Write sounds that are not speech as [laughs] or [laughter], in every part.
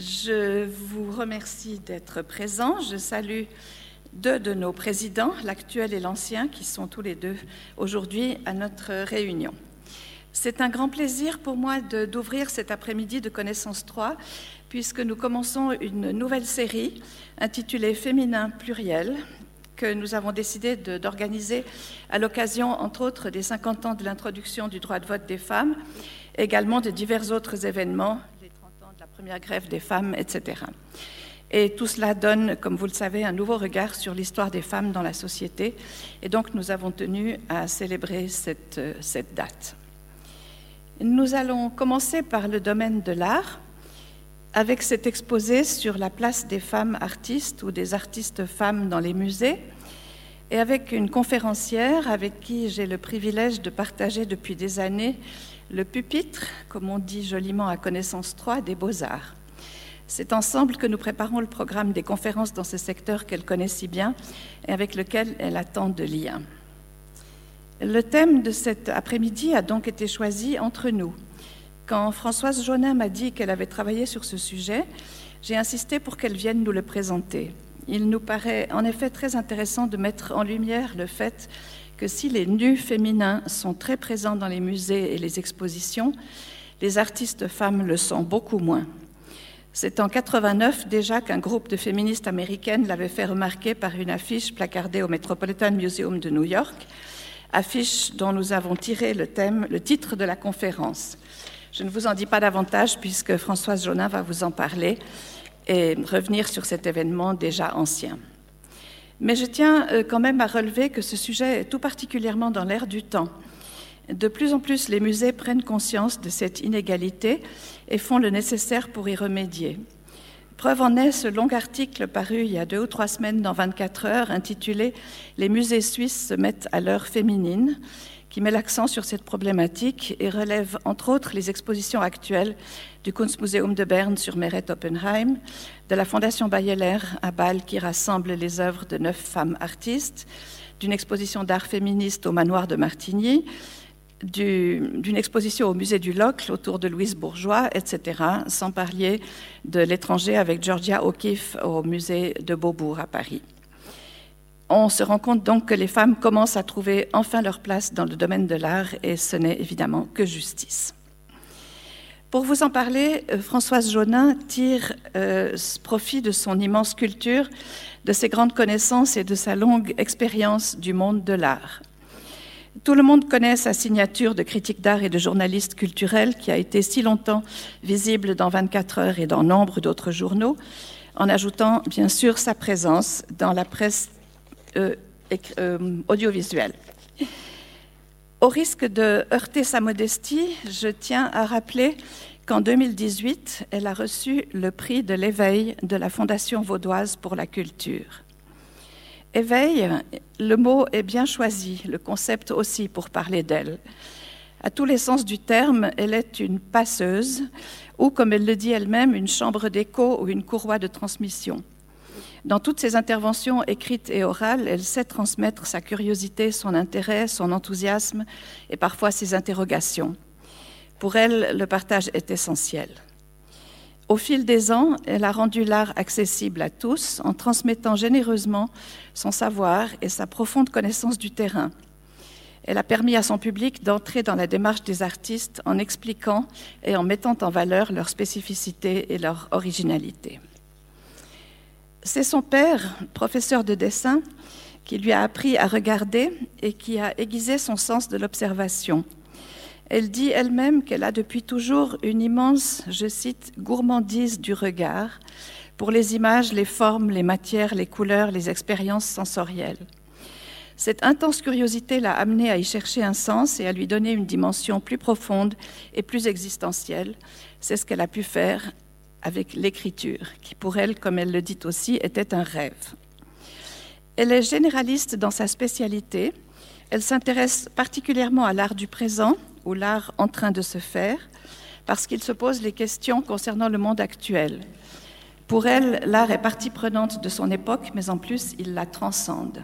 Je vous remercie d'être présent. Je salue deux de nos présidents, l'actuel et l'ancien, qui sont tous les deux aujourd'hui à notre réunion. C'est un grand plaisir pour moi d'ouvrir cet après-midi de Connaissance 3, puisque nous commençons une nouvelle série intitulée Féminin pluriel, que nous avons décidé d'organiser à l'occasion, entre autres, des 50 ans de l'introduction du droit de vote des femmes, également de divers autres événements, les 30 ans de la première grève des femmes, etc. Et tout cela donne, comme vous le savez, un nouveau regard sur l'histoire des femmes dans la société. Et donc nous avons tenu à célébrer cette, cette date. Nous allons commencer par le domaine de l'art, avec cet exposé sur la place des femmes artistes ou des artistes femmes dans les musées, et avec une conférencière avec qui j'ai le privilège de partager depuis des années le pupitre, comme on dit joliment à connaissance 3, des beaux-arts. C'est ensemble que nous préparons le programme des conférences dans ce secteur qu'elle connaît si bien et avec lequel elle a tant de liens. Le thème de cet après-midi a donc été choisi entre nous. Quand Françoise Jonin m'a dit qu'elle avait travaillé sur ce sujet, j'ai insisté pour qu'elle vienne nous le présenter. Il nous paraît en effet très intéressant de mettre en lumière le fait que si les nus féminins sont très présents dans les musées et les expositions, les artistes femmes le sont beaucoup moins. C'est en 89 déjà qu'un groupe de féministes américaines l'avait fait remarquer par une affiche placardée au Metropolitan Museum de New York, affiche dont nous avons tiré le thème, le titre de la conférence. Je ne vous en dis pas davantage puisque Françoise Jonin va vous en parler et revenir sur cet événement déjà ancien. Mais je tiens euh, quand même à relever que ce sujet est tout particulièrement dans l'air du temps. De plus en plus, les musées prennent conscience de cette inégalité et font le nécessaire pour y remédier. Preuve en est ce long article paru il y a deux ou trois semaines dans 24 heures intitulé Les musées suisses se mettent à l'heure féminine qui met l'accent sur cette problématique et relève entre autres les expositions actuelles du Kunstmuseum de Berne sur Meret Oppenheim, de la Fondation Bayeler à Bâle qui rassemble les œuvres de neuf femmes artistes, d'une exposition d'art féministe au manoir de Martigny, d'une exposition au musée du Locle autour de Louise Bourgeois, etc., sans parler de l'étranger avec Georgia O'Keeffe au musée de Beaubourg à Paris. On se rend compte donc que les femmes commencent à trouver enfin leur place dans le domaine de l'art et ce n'est évidemment que justice. Pour vous en parler, euh, Françoise Jaunin tire euh, profit de son immense culture, de ses grandes connaissances et de sa longue expérience du monde de l'art. Tout le monde connaît sa signature de critique d'art et de journaliste culturel qui a été si longtemps visible dans 24 heures et dans nombre d'autres journaux, en ajoutant bien sûr sa présence dans la presse euh, euh, audiovisuelle. Au risque de heurter sa modestie, je tiens à rappeler qu'en 2018, elle a reçu le prix de l'éveil de la Fondation vaudoise pour la culture. Éveil, le mot est bien choisi, le concept aussi pour parler d'elle. À tous les sens du terme, elle est une passeuse, ou comme elle le dit elle-même, une chambre d'écho ou une courroie de transmission. Dans toutes ses interventions écrites et orales, elle sait transmettre sa curiosité, son intérêt, son enthousiasme et parfois ses interrogations. Pour elle, le partage est essentiel. Au fil des ans, elle a rendu l'art accessible à tous en transmettant généreusement son savoir et sa profonde connaissance du terrain. Elle a permis à son public d'entrer dans la démarche des artistes en expliquant et en mettant en valeur leur spécificité et leur originalité. C'est son père, professeur de dessin, qui lui a appris à regarder et qui a aiguisé son sens de l'observation. Elle dit elle-même qu'elle a depuis toujours une immense, je cite, gourmandise du regard pour les images, les formes, les matières, les couleurs, les expériences sensorielles. Cette intense curiosité l'a amenée à y chercher un sens et à lui donner une dimension plus profonde et plus existentielle. C'est ce qu'elle a pu faire avec l'écriture, qui pour elle, comme elle le dit aussi, était un rêve. Elle est généraliste dans sa spécialité. Elle s'intéresse particulièrement à l'art du présent, ou l'art en train de se faire, parce qu'il se pose les questions concernant le monde actuel. Pour elle, l'art est partie prenante de son époque, mais en plus, il la transcende.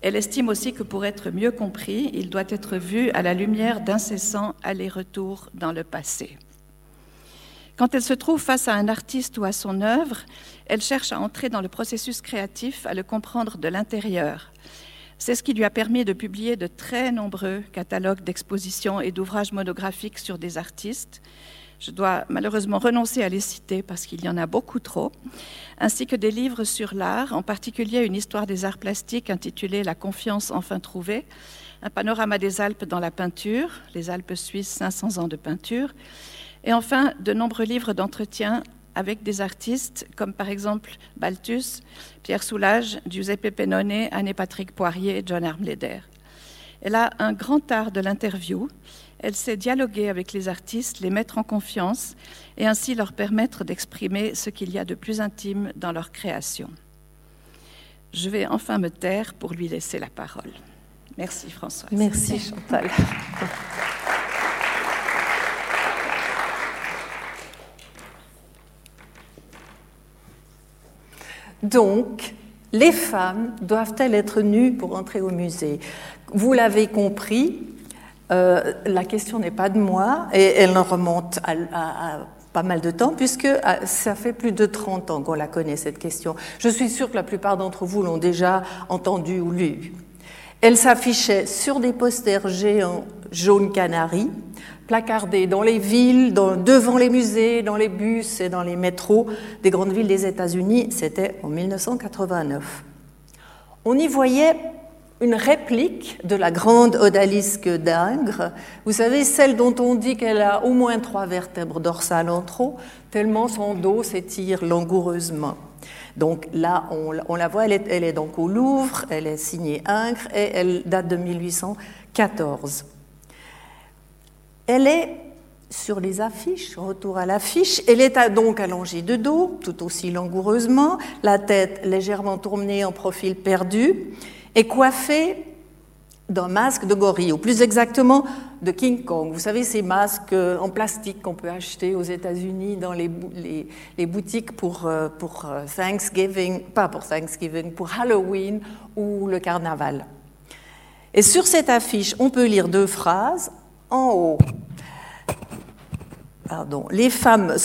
Elle estime aussi que pour être mieux compris, il doit être vu à la lumière d'incessants allers-retours dans le passé. Quand elle se trouve face à un artiste ou à son œuvre, elle cherche à entrer dans le processus créatif, à le comprendre de l'intérieur. C'est ce qui lui a permis de publier de très nombreux catalogues d'expositions et d'ouvrages monographiques sur des artistes. Je dois malheureusement renoncer à les citer parce qu'il y en a beaucoup trop, ainsi que des livres sur l'art, en particulier une histoire des arts plastiques intitulée La confiance enfin trouvée, un panorama des Alpes dans la peinture, les Alpes suisses 500 ans de peinture, et enfin de nombreux livres d'entretien avec des artistes comme par exemple Balthus, Pierre Soulages, Giuseppe Pennone, Anne-Patrick Poirier, John Armleder. Elle a un grand art de l'interview. Elle sait dialoguer avec les artistes, les mettre en confiance et ainsi leur permettre d'exprimer ce qu'il y a de plus intime dans leur création. Je vais enfin me taire pour lui laisser la parole. Merci Françoise. Merci Chantal. [laughs] Donc, les femmes doivent-elles être nues pour entrer au musée? Vous l'avez compris, euh, la question n'est pas de moi et elle remonte à, pas mal de temps puisque ça fait plus de 30 ans qu'on la connaît cette question. Je suis sûre que la plupart d'entre vous l'ont déjà entendue ou lue. Elle s'affichait sur des posters géants jaune canari placardés dans les villes, devant les musées, dans les bus et dans les métros des grandes villes des États-Unis. C'était en 1989. On y voyait une réplique de la grande odalisque d'Ingres. Vous savez, celle dont on dit qu'elle a au moins trois vertèbres dorsales en trop, tellement son dos s'étire langoureusement. Donc là, on, la voit, elle est, elle est, donc au Louvre, elle est signée Ingres et elle date de 1814. Elle est sur les affiches, retour à l'affiche, elle est donc allongée de dos, tout aussi langoureusement, la tête légèrement tournée en profil perdu, et coiffée d'un masque de gorille, ou plus exactement de King Kong. Vous savez, ces masques euh, en plastique qu'on peut acheter aux États-Unis dans les, boutiques pour, euh, euh, Thanksgiving, pas pour Thanksgiving, pour Halloween ou le carnaval. Et sur cette affiche, on peut lire deux phrases en haut. Pardon. Les femmes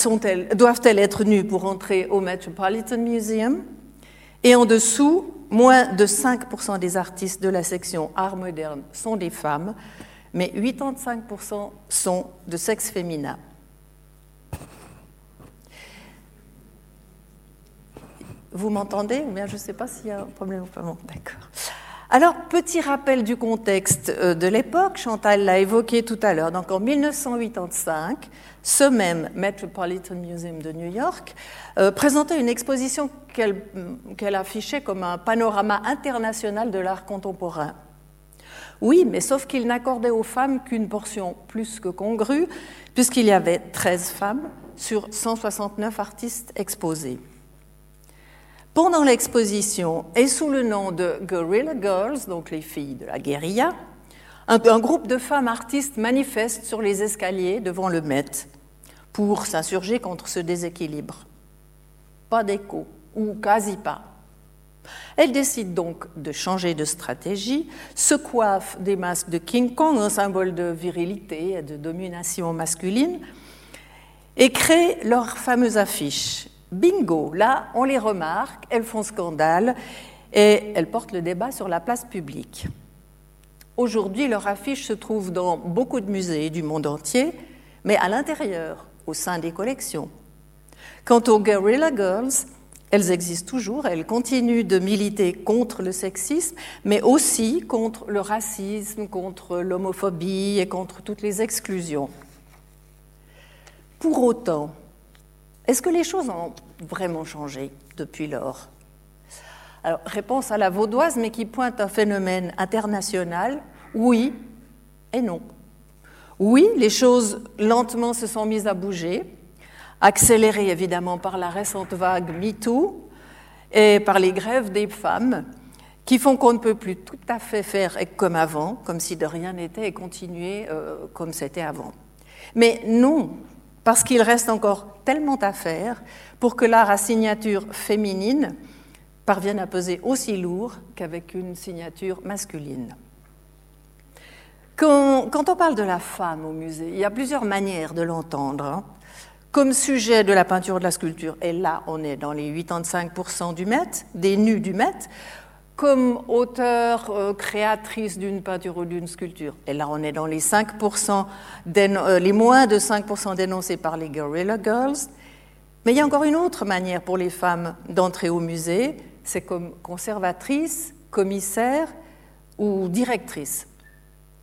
doivent-elles être nues pour entrer au Metropolitan Museum? Et en dessous, moins de 5% des artistes de la section art moderne sont des femmes, mais 85% sont de sexe féminin. Vous m'entendez je ne sais pas s'il y a un problème. D'accord. Alors, petit rappel du contexte euh, de l'époque, Chantal l'a évoqué tout à l'heure. Donc, en 1985, ce même Metropolitan Museum de New York euh, présentait une exposition qu'elle affichait comme un panorama international de l'art contemporain. Oui, mais sauf qu'il n'accordait aux femmes qu'une portion plus que congrue, puisqu'il y avait 13 femmes sur 169 artistes exposés. Pendant l'exposition, et sous le nom de Guerrilla Girls, donc les filles de la guérilla, un, groupe de femmes artistes manifeste sur les escaliers devant le Met pour s'insurger contre ce déséquilibre. Pas d'écho, ou quasi pas. Elles décident donc de changer de stratégie, se coiffent des masques de King Kong, un symbole de virilité et de domination masculine, et créent leur fameuse affiche Bingo, là, on les remarque, elles font scandale et elles portent le débat sur la place publique. Aujourd'hui, leur affiche se trouve dans beaucoup de musées du monde entier, mais à l'intérieur, au sein des collections. Quant aux Guerrilla Girls, elles existent toujours, elles continuent de militer contre le sexisme, mais aussi contre le racisme, contre l'homophobie et contre toutes les exclusions. Pour autant, est-ce que les choses ont vraiment changé depuis lors? Alors, réponse à la vaudoise, mais qui pointe un phénomène international, oui et non. Oui, les choses lentement se sont mises à bouger, accélérées évidemment par la récente vague MeToo et par les grèves des femmes, qui font qu'on ne peut plus tout à fait faire comme avant, comme si de rien n'était, et continuer euh, comme c'était avant. Mais non, parce qu'il reste encore tellement à faire pour que l'art à signature féminine parvienne à peser aussi lourd qu'avec une signature masculine. Quand, on parle de la femme au musée, il y a plusieurs manières de l'entendre. Hein. comme sujet de la peinture de la sculpture, et là on est dans les 85% du Met, des nus du Met, comme auteur, euh, créatrice d'une peinture ou d'une sculpture. Et là, on est dans les 5%, euh, les moins de 5% dénoncés par les Guerrilla Girls. Mais il y a encore une autre manière pour les femmes d'entrer au musée, c'est comme conservatrice, commissaire ou directrice.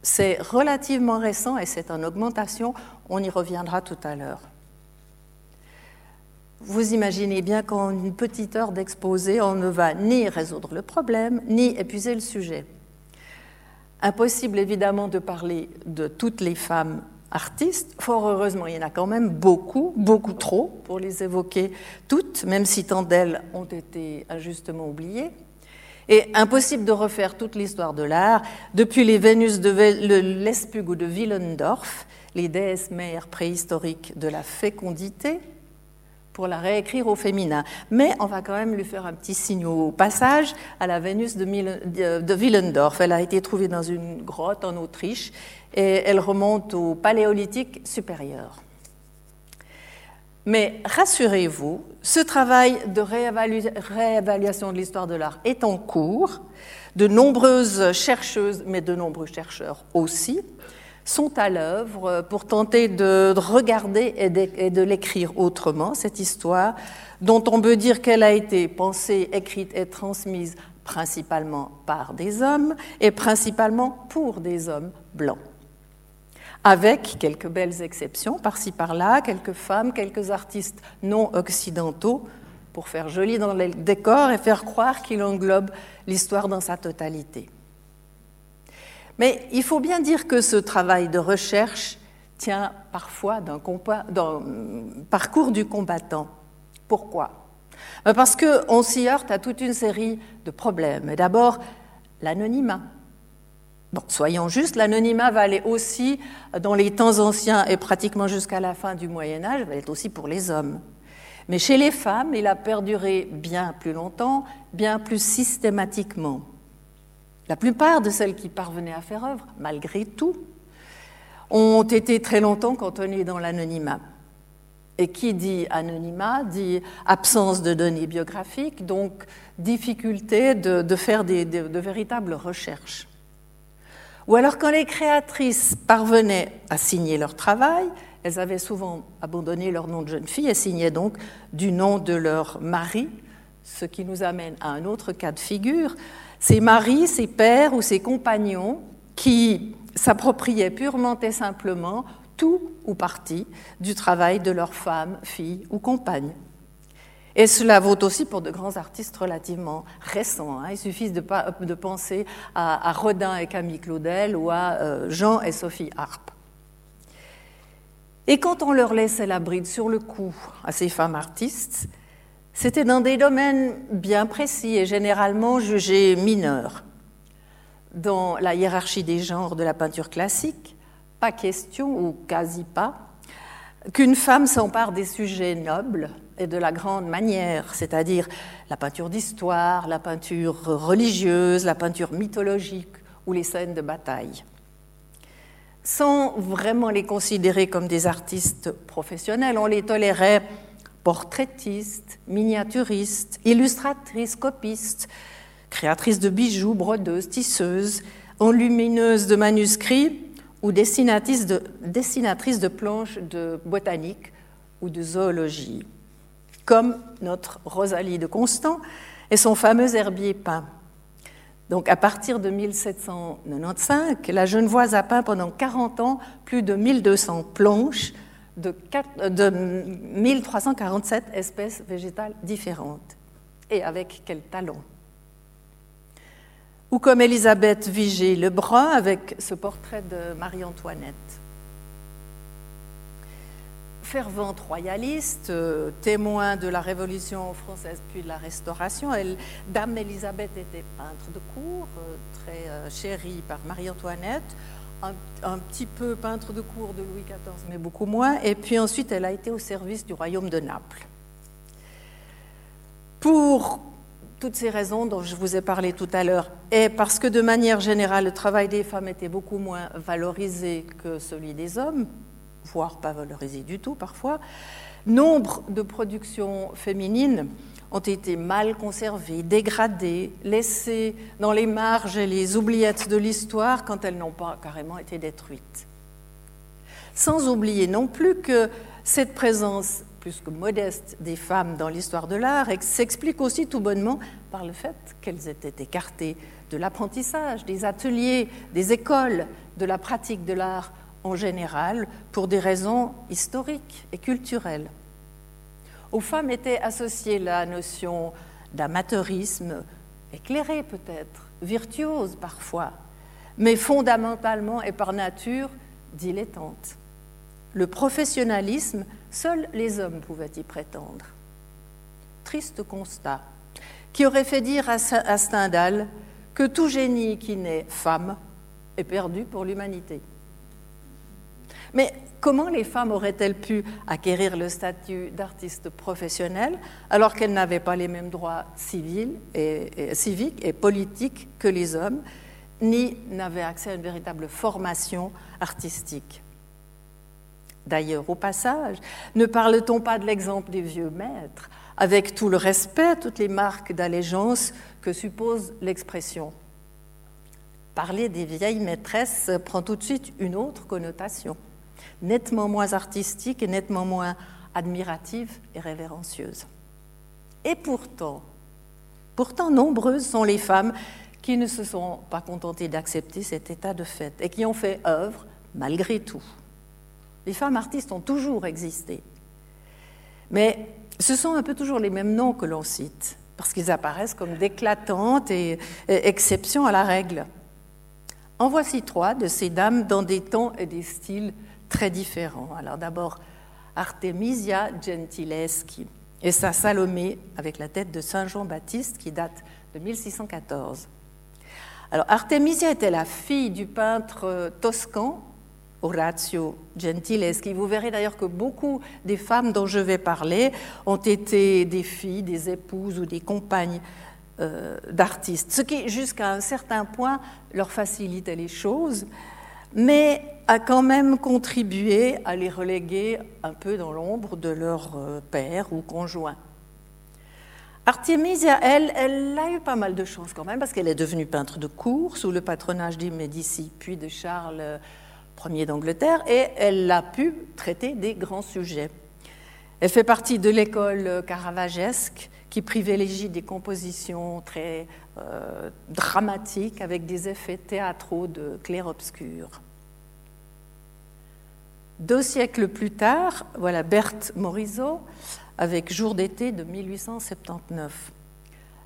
C'est relativement récent et c'est en augmentation, on y reviendra tout à l'heure. Vous imaginez bien qu'en une petite heure d'exposé, on ne va ni résoudre le problème, ni épuiser le sujet. Impossible évidemment de parler de toutes les femmes artistes. Fort heureusement, il y en a quand même beaucoup, beaucoup trop pour les évoquer toutes, même si tant d'elles ont été injustement oubliées. Et impossible de refaire toute l'histoire de l'art, depuis les Vénus de Lespug ou de Willendorf, les déesses mères préhistoriques de la fécondité, pour la réécrire au féminin. Mais on va quand même lui faire un petit signe au passage à la Vénus de, de Willendorf. Elle a été trouvée dans une grotte en Autriche et elle remonte au Paléolithique supérieur. Mais rassurez-vous, ce travail de réévaluation de l'histoire de l'art est en cours. De nombreuses chercheuses, mais de nombreux chercheurs aussi, sont à l'œuvre pour tenter de regarder et de, l'écrire autrement, cette histoire, dont on peut dire qu'elle a été pensée, écrite et transmise principalement par des hommes et principalement pour des hommes blancs. Avec quelques belles exceptions par-ci par-là, quelques femmes, quelques artistes non occidentaux, pour faire joli dans les décors et faire croire qu'il englobe l'histoire dans sa totalité. Mais il faut bien dire que ce travail de recherche tient parfois d'un parcours du combattant. Pourquoi? Ben Parce qu'on s'y heurte à toute une série de problèmes. D'abord, l'anonymat. Bon, soyons justes, l'anonymat va aller aussi dans les temps anciens et pratiquement jusqu'à la fin du Moyen Âge, va être aussi pour les hommes. Mais chez les femmes, il a perduré bien plus longtemps, bien plus systématiquement. La plupart de celles qui parvenaient à faire œuvre, malgré tout, ont été très longtemps cantonnées dans l'anonymat. Et qui dit anonymat dit absence de données biographiques, donc difficulté de, faire de véritables recherches. Ou alors quand les créatrices parvenaient à signer leur travail, elles avaient souvent abandonné leur nom de jeune fille et signaient donc du nom de leur mari, ce qui nous amène à un autre cas de figure ses maris, ses pères ou ses compagnons qui s'appropriaient purement et simplement tout ou partie du travail de leur femme, fille ou compagne. Et cela vaut aussi pour de grands artistes relativement récents. Hein. Il suffit de, penser à, Rodin et Camille Claudel ou à euh, Jean et Sophie Harpe. Et quand on leur laissait la bride sur le cou à ces femmes artistes, c'était dans des domaines bien précis et généralement jugés mineurs. Dans la hiérarchie des genres de la peinture classique, pas question, ou quasi pas, qu'une femme s'empare des sujets nobles et de la grande manière, c'est-à-dire la peinture d'histoire, la peinture religieuse, la peinture mythologique ou les scènes de bataille. Sans vraiment les considérer comme des artistes professionnels, on les tolérait portraitiste, miniaturiste, illustratrice, copiste, créatrice de bijoux, brodeuse, tisseuse, enlumineuse de manuscrits ou dessinatrice de, planches de botanique ou de zoologie, comme notre Rosalie de Constant et son fameux herbier peint. Donc à partir de 1795, la Genevoise a peint pendant 40 ans plus de 1200 planches de, 1347 espèces végétales différentes. Et avec quel talent Ou comme Elisabeth Vigée Lebrun avec ce portrait de Marie-Antoinette. Fervente royaliste, euh, témoin de la Révolution française puis de la Restauration, Dame Elisabeth était peintre de cour, euh, très euh, chérie par Marie-Antoinette un, petit peu peintre de cour de Louis XIV, mais beaucoup moins. Et puis ensuite, elle a été au service du royaume de Naples. Pour toutes ces raisons dont je vous ai parlé tout à l'heure, et parce que de manière générale, le travail des femmes était beaucoup moins valorisé que celui des hommes, voire pas valorisé du tout parfois, Nombre de productions féminines ont été mal conservées, dégradées, laissées dans les marges et les oubliettes de l'histoire quand elles n'ont pas carrément été détruites. Sans oublier non plus que cette présence plus que modeste des femmes dans l'histoire de l'art s'explique aussi tout bonnement par le fait qu'elles étaient écartées de l'apprentissage, des ateliers, des écoles, de la pratique de l'art en général, pour des raisons historiques et culturelles. Aux femmes était associée la notion d'amateurisme, éclairé peut-être, virtuose parfois, mais fondamentalement et par nature dilettante. Le professionnalisme, seuls les hommes pouvaient y prétendre. Triste constat, qui aurait fait dire à Stendhal que tout génie qui naît femme est perdu pour l'humanité. Mais comment les femmes auraient-elles pu acquérir le statut d'artiste professionnel alors qu'elles n'avaient pas les mêmes droits civils et, civiques et politiques que les hommes, ni n'avaient accès à une véritable formation artistique? D'ailleurs, au passage, ne parle-t-on pas de l'exemple des vieux maîtres, avec tout le respect, toutes les marques d'allégeance que suppose l'expression? Parler des vieilles maîtresses prend tout de suite une autre connotation nettement moins artistique et nettement moins admirative et révérencieuse. Et pourtant, pourtant nombreuses sont les femmes qui ne se sont pas contentées d'accepter cet état de fait et qui ont fait œuvre malgré tout. Les femmes artistes ont toujours existé. Mais ce sont un peu toujours les mêmes noms que l'on cite, parce qu'ils apparaissent comme d'éclatantes exceptions à la règle. En voici trois de ces dames dans des tons et des styles très différents. Alors d'abord, Artemisia Gentileschi et sa Salomé avec la tête de Saint Jean-Baptiste qui date de 1614. Alors Artemisia était la fille du peintre toscan Orazio Gentileschi. Vous verrez d'ailleurs que beaucoup des femmes dont je vais parler ont été des filles, des épouses ou des compagnes euh, d'artistes, ce qui jusqu'à un certain point leur facilitait les choses mais a quand même contribué à les reléguer un peu dans l'ombre de leur euh, père ou conjoint. Artemisia, elle, elle a eu pas mal de chance quand même, parce qu'elle est devenue peintre de cour sous le patronage des Médicis, puis de Charles Ier d'Angleterre, et elle a pu traiter des grands sujets. Elle fait partie de l'école caravagesque qui privilégie des compositions très euh, dramatiques avec des effets théâtraux de clair-obscur. Deux siècles plus tard, voilà Berthe Morisot avec Jour d'été de 1879.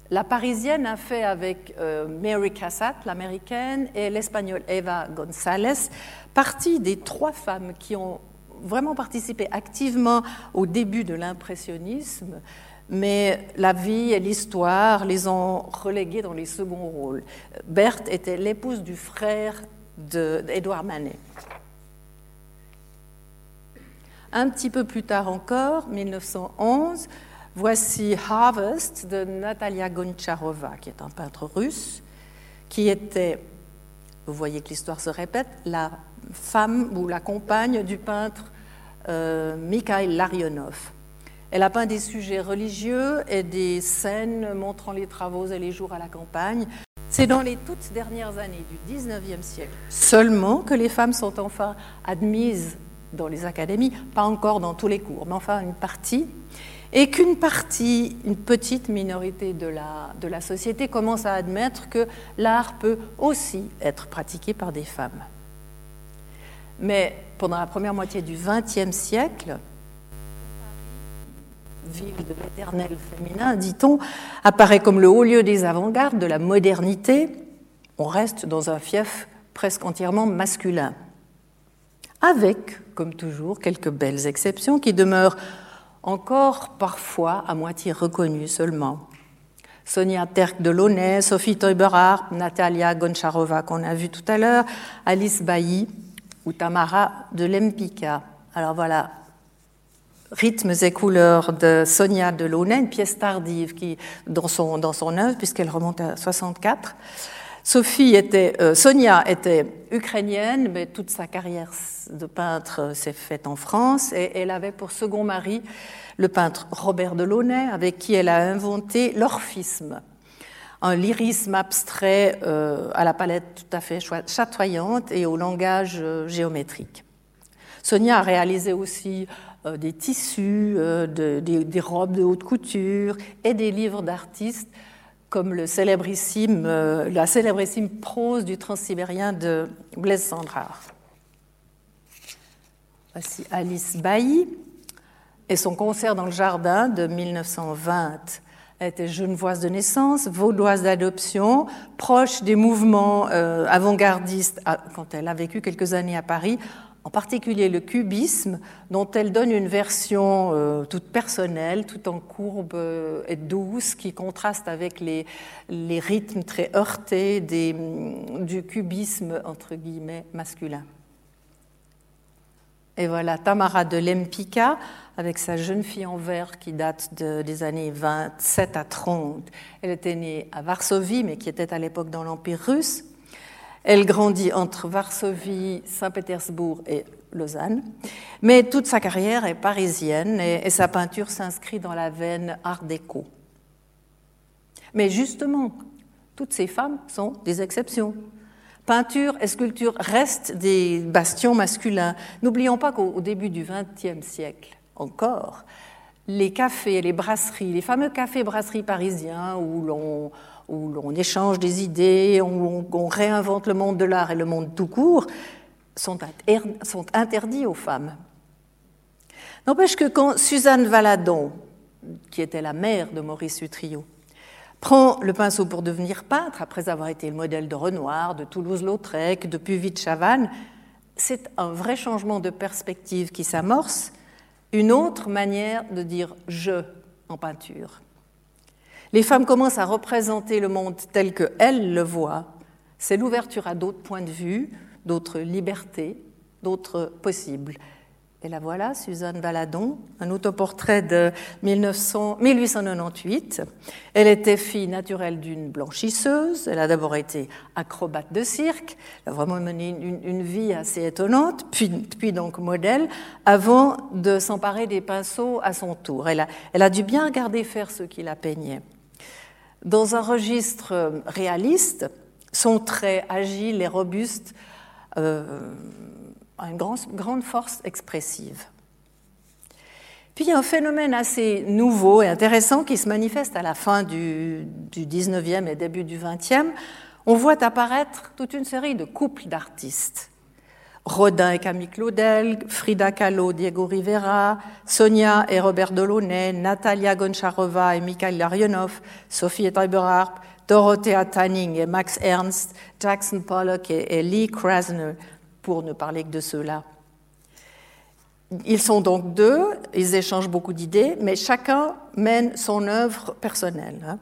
La parisienne a fait avec euh, Mary Cassatt, l'américaine, et l'espagnole Eva González, partie des trois femmes qui ont vraiment participé activement au début de l'impressionnisme, mais la vie et l'histoire les ont reléguées dans les seconds rôles. Berthe était l'épouse du frère d'Édouard Manet. Un petit peu plus tard encore, 1911, voici Harvest de Natalia Goncharova, qui est un peintre russe, qui était, vous voyez que l'histoire se répète, la femme ou la compagne du peintre euh, Mikhail Larionov. Elle a peint des sujets religieux et des scènes montrant les travaux et les jours à la campagne. C'est dans les toutes dernières années du 19e siècle seulement que les femmes sont enfin admises dans les académies, pas encore dans tous les cours, mais enfin une partie, et qu'une partie, une petite minorité de la, de la société commence à admettre que l'art peut aussi être pratiqué par des femmes. Mais pendant la première moitié du XXe siècle, ville de l'éternel féminin, dit-on, apparaît comme le haut lieu des avant-gardes de la modernité, on reste dans un fief presque entièrement masculin. Avec, comme toujours, quelques belles exceptions qui demeurent encore parfois à moitié reconnues seulement. Sonia Terk de Launay, Sophie Teuberhardt, Natalia Goncharova qu'on a vu tout à l'heure, Alice Bailly ou Tamara de Lempicka. Alors voilà, Rythmes et couleurs de Sonia Delaunay, une pièce tardive qui, dans, son, dans son œuvre, puisqu'elle remonte à 64. Sophie était, euh, Sonia était ukrainienne, mais toute sa carrière de peintre s'est faite en France et elle avait pour second mari le peintre Robert Delaunay, avec qui elle a inventé l'orphisme, un lyrisme abstrait euh, à la palette tout à fait chatoyante et au langage euh, géométrique. Sonia a réalisé aussi des tissus, des robes de haute couture et des livres d'artistes comme euh, la célébrissime prose du transsibérien de Blaise Sandrard. Voici Alice Bailly et son concert dans le jardin de 1920. Elle était genevoise de naissance, vaudoise d'adoption, proche des mouvements euh, avant-gardistes quand elle a vécu quelques années à Paris, en particulier le cubisme, dont elle donne une version euh, toute personnelle, tout en courbe euh, et douce, qui contraste avec les, rythmes très heurtés mm, du cubisme, entre guillemets, masculin. Et voilà Tamara de Lempicka, avec sa jeune fille en verre qui date des années 27 à 30. Elle était née à Varsovie, mais qui était à l'époque dans l'Empire russe. Elle grandit entre Varsovie, Saint-Pétersbourg et Lausanne, mais toute sa carrière est parisienne et, sa peinture s'inscrit dans la veine art déco. Mais justement, toutes ces femmes sont des exceptions. Peinture et sculpture restent des bastions masculins. N'oublions pas qu'au début du XXe siècle encore, les cafés les brasseries, les fameux cafés-brasseries parisiens où l'on où l'on échange des idées, où on, réinvente le monde de l'art et le monde tout court, sont, sont interdits aux femmes. N'empêche que quand Suzanne Valadon, qui était la mère de Maurice Utrio, prend le pinceau pour devenir peintre, après avoir été le modèle de Renoir, de Toulouse-Lautrec, de Puvis-Chavannes, c'est un vrai changement de perspective qui s'amorce, une autre manière de dire je en peinture. Les femmes commencent à représenter le monde tel qu'elles le voient. C'est l'ouverture à d'autres points de vue, d'autres libertés, d'autres possibles. Et la voilà, Suzanne Valadon, un autoportrait de 1898. Elle était fille naturelle d'une blanchisseuse. Elle a d'abord été acrobate de cirque. Elle a vraiment mené une, vie assez étonnante, puis, puis, donc modèle, avant de s'emparer des pinceaux à son tour. Elle a, a dû bien regarder faire ce qui la peignait. Dans un registre réaliste, son trait agile et robuste euh, a une grande force expressive. Puis un phénomène assez nouveau et intéressant qui se manifeste à la fin du, du 19e et début du 20e. On voit apparaître toute une série de couples d'artistes Rodin et Camille Claudel, Frida Kahlo, Diego Rivera, Sonia et Robert Delaunay, Natalia Goncharova et Mikhail Larionov, Sophie Treiberhardt, Dorothea Tanning et Max Ernst, Jackson Pollock et, Lee Krasner, pour ne parler que de ceux-là. Ils sont donc deux, ils échangent beaucoup d'idées, mais chacun mène son œuvre personnelle. Hein.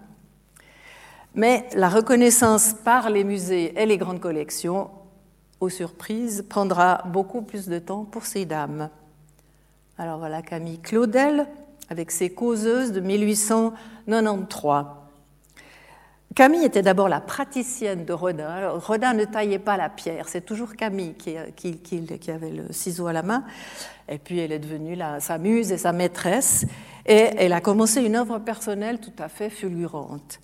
Mais la reconnaissance par les musées et les grandes collections aux surprises, prendra beaucoup plus de temps pour ces dames. Alors voilà Camille Claudel avec ses causeuses de 1893. Camille était d'abord la praticienne de Rodin. Rodin ne taillait pas la pierre, c'est toujours Camille qui, qui, avait le ciseau à la main. Et puis elle est devenue sa muse et sa maîtresse. Et elle a commencé une œuvre personnelle tout à fait fulgurante.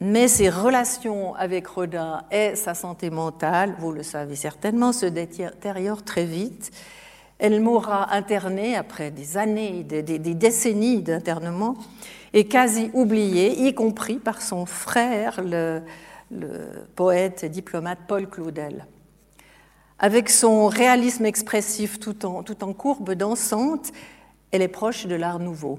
Mais ses relations avec Rodin et sa santé mentale, vous le savez certainement, se détériorent très vite. Elle mourra internée après des années, des, décennies d'internement, et quasi oubliée, y compris par son frère, le, poète et diplomate Paul Claudel. Avec son réalisme expressif tout en, tout en courbe dansante, elle est proche de l'art nouveau.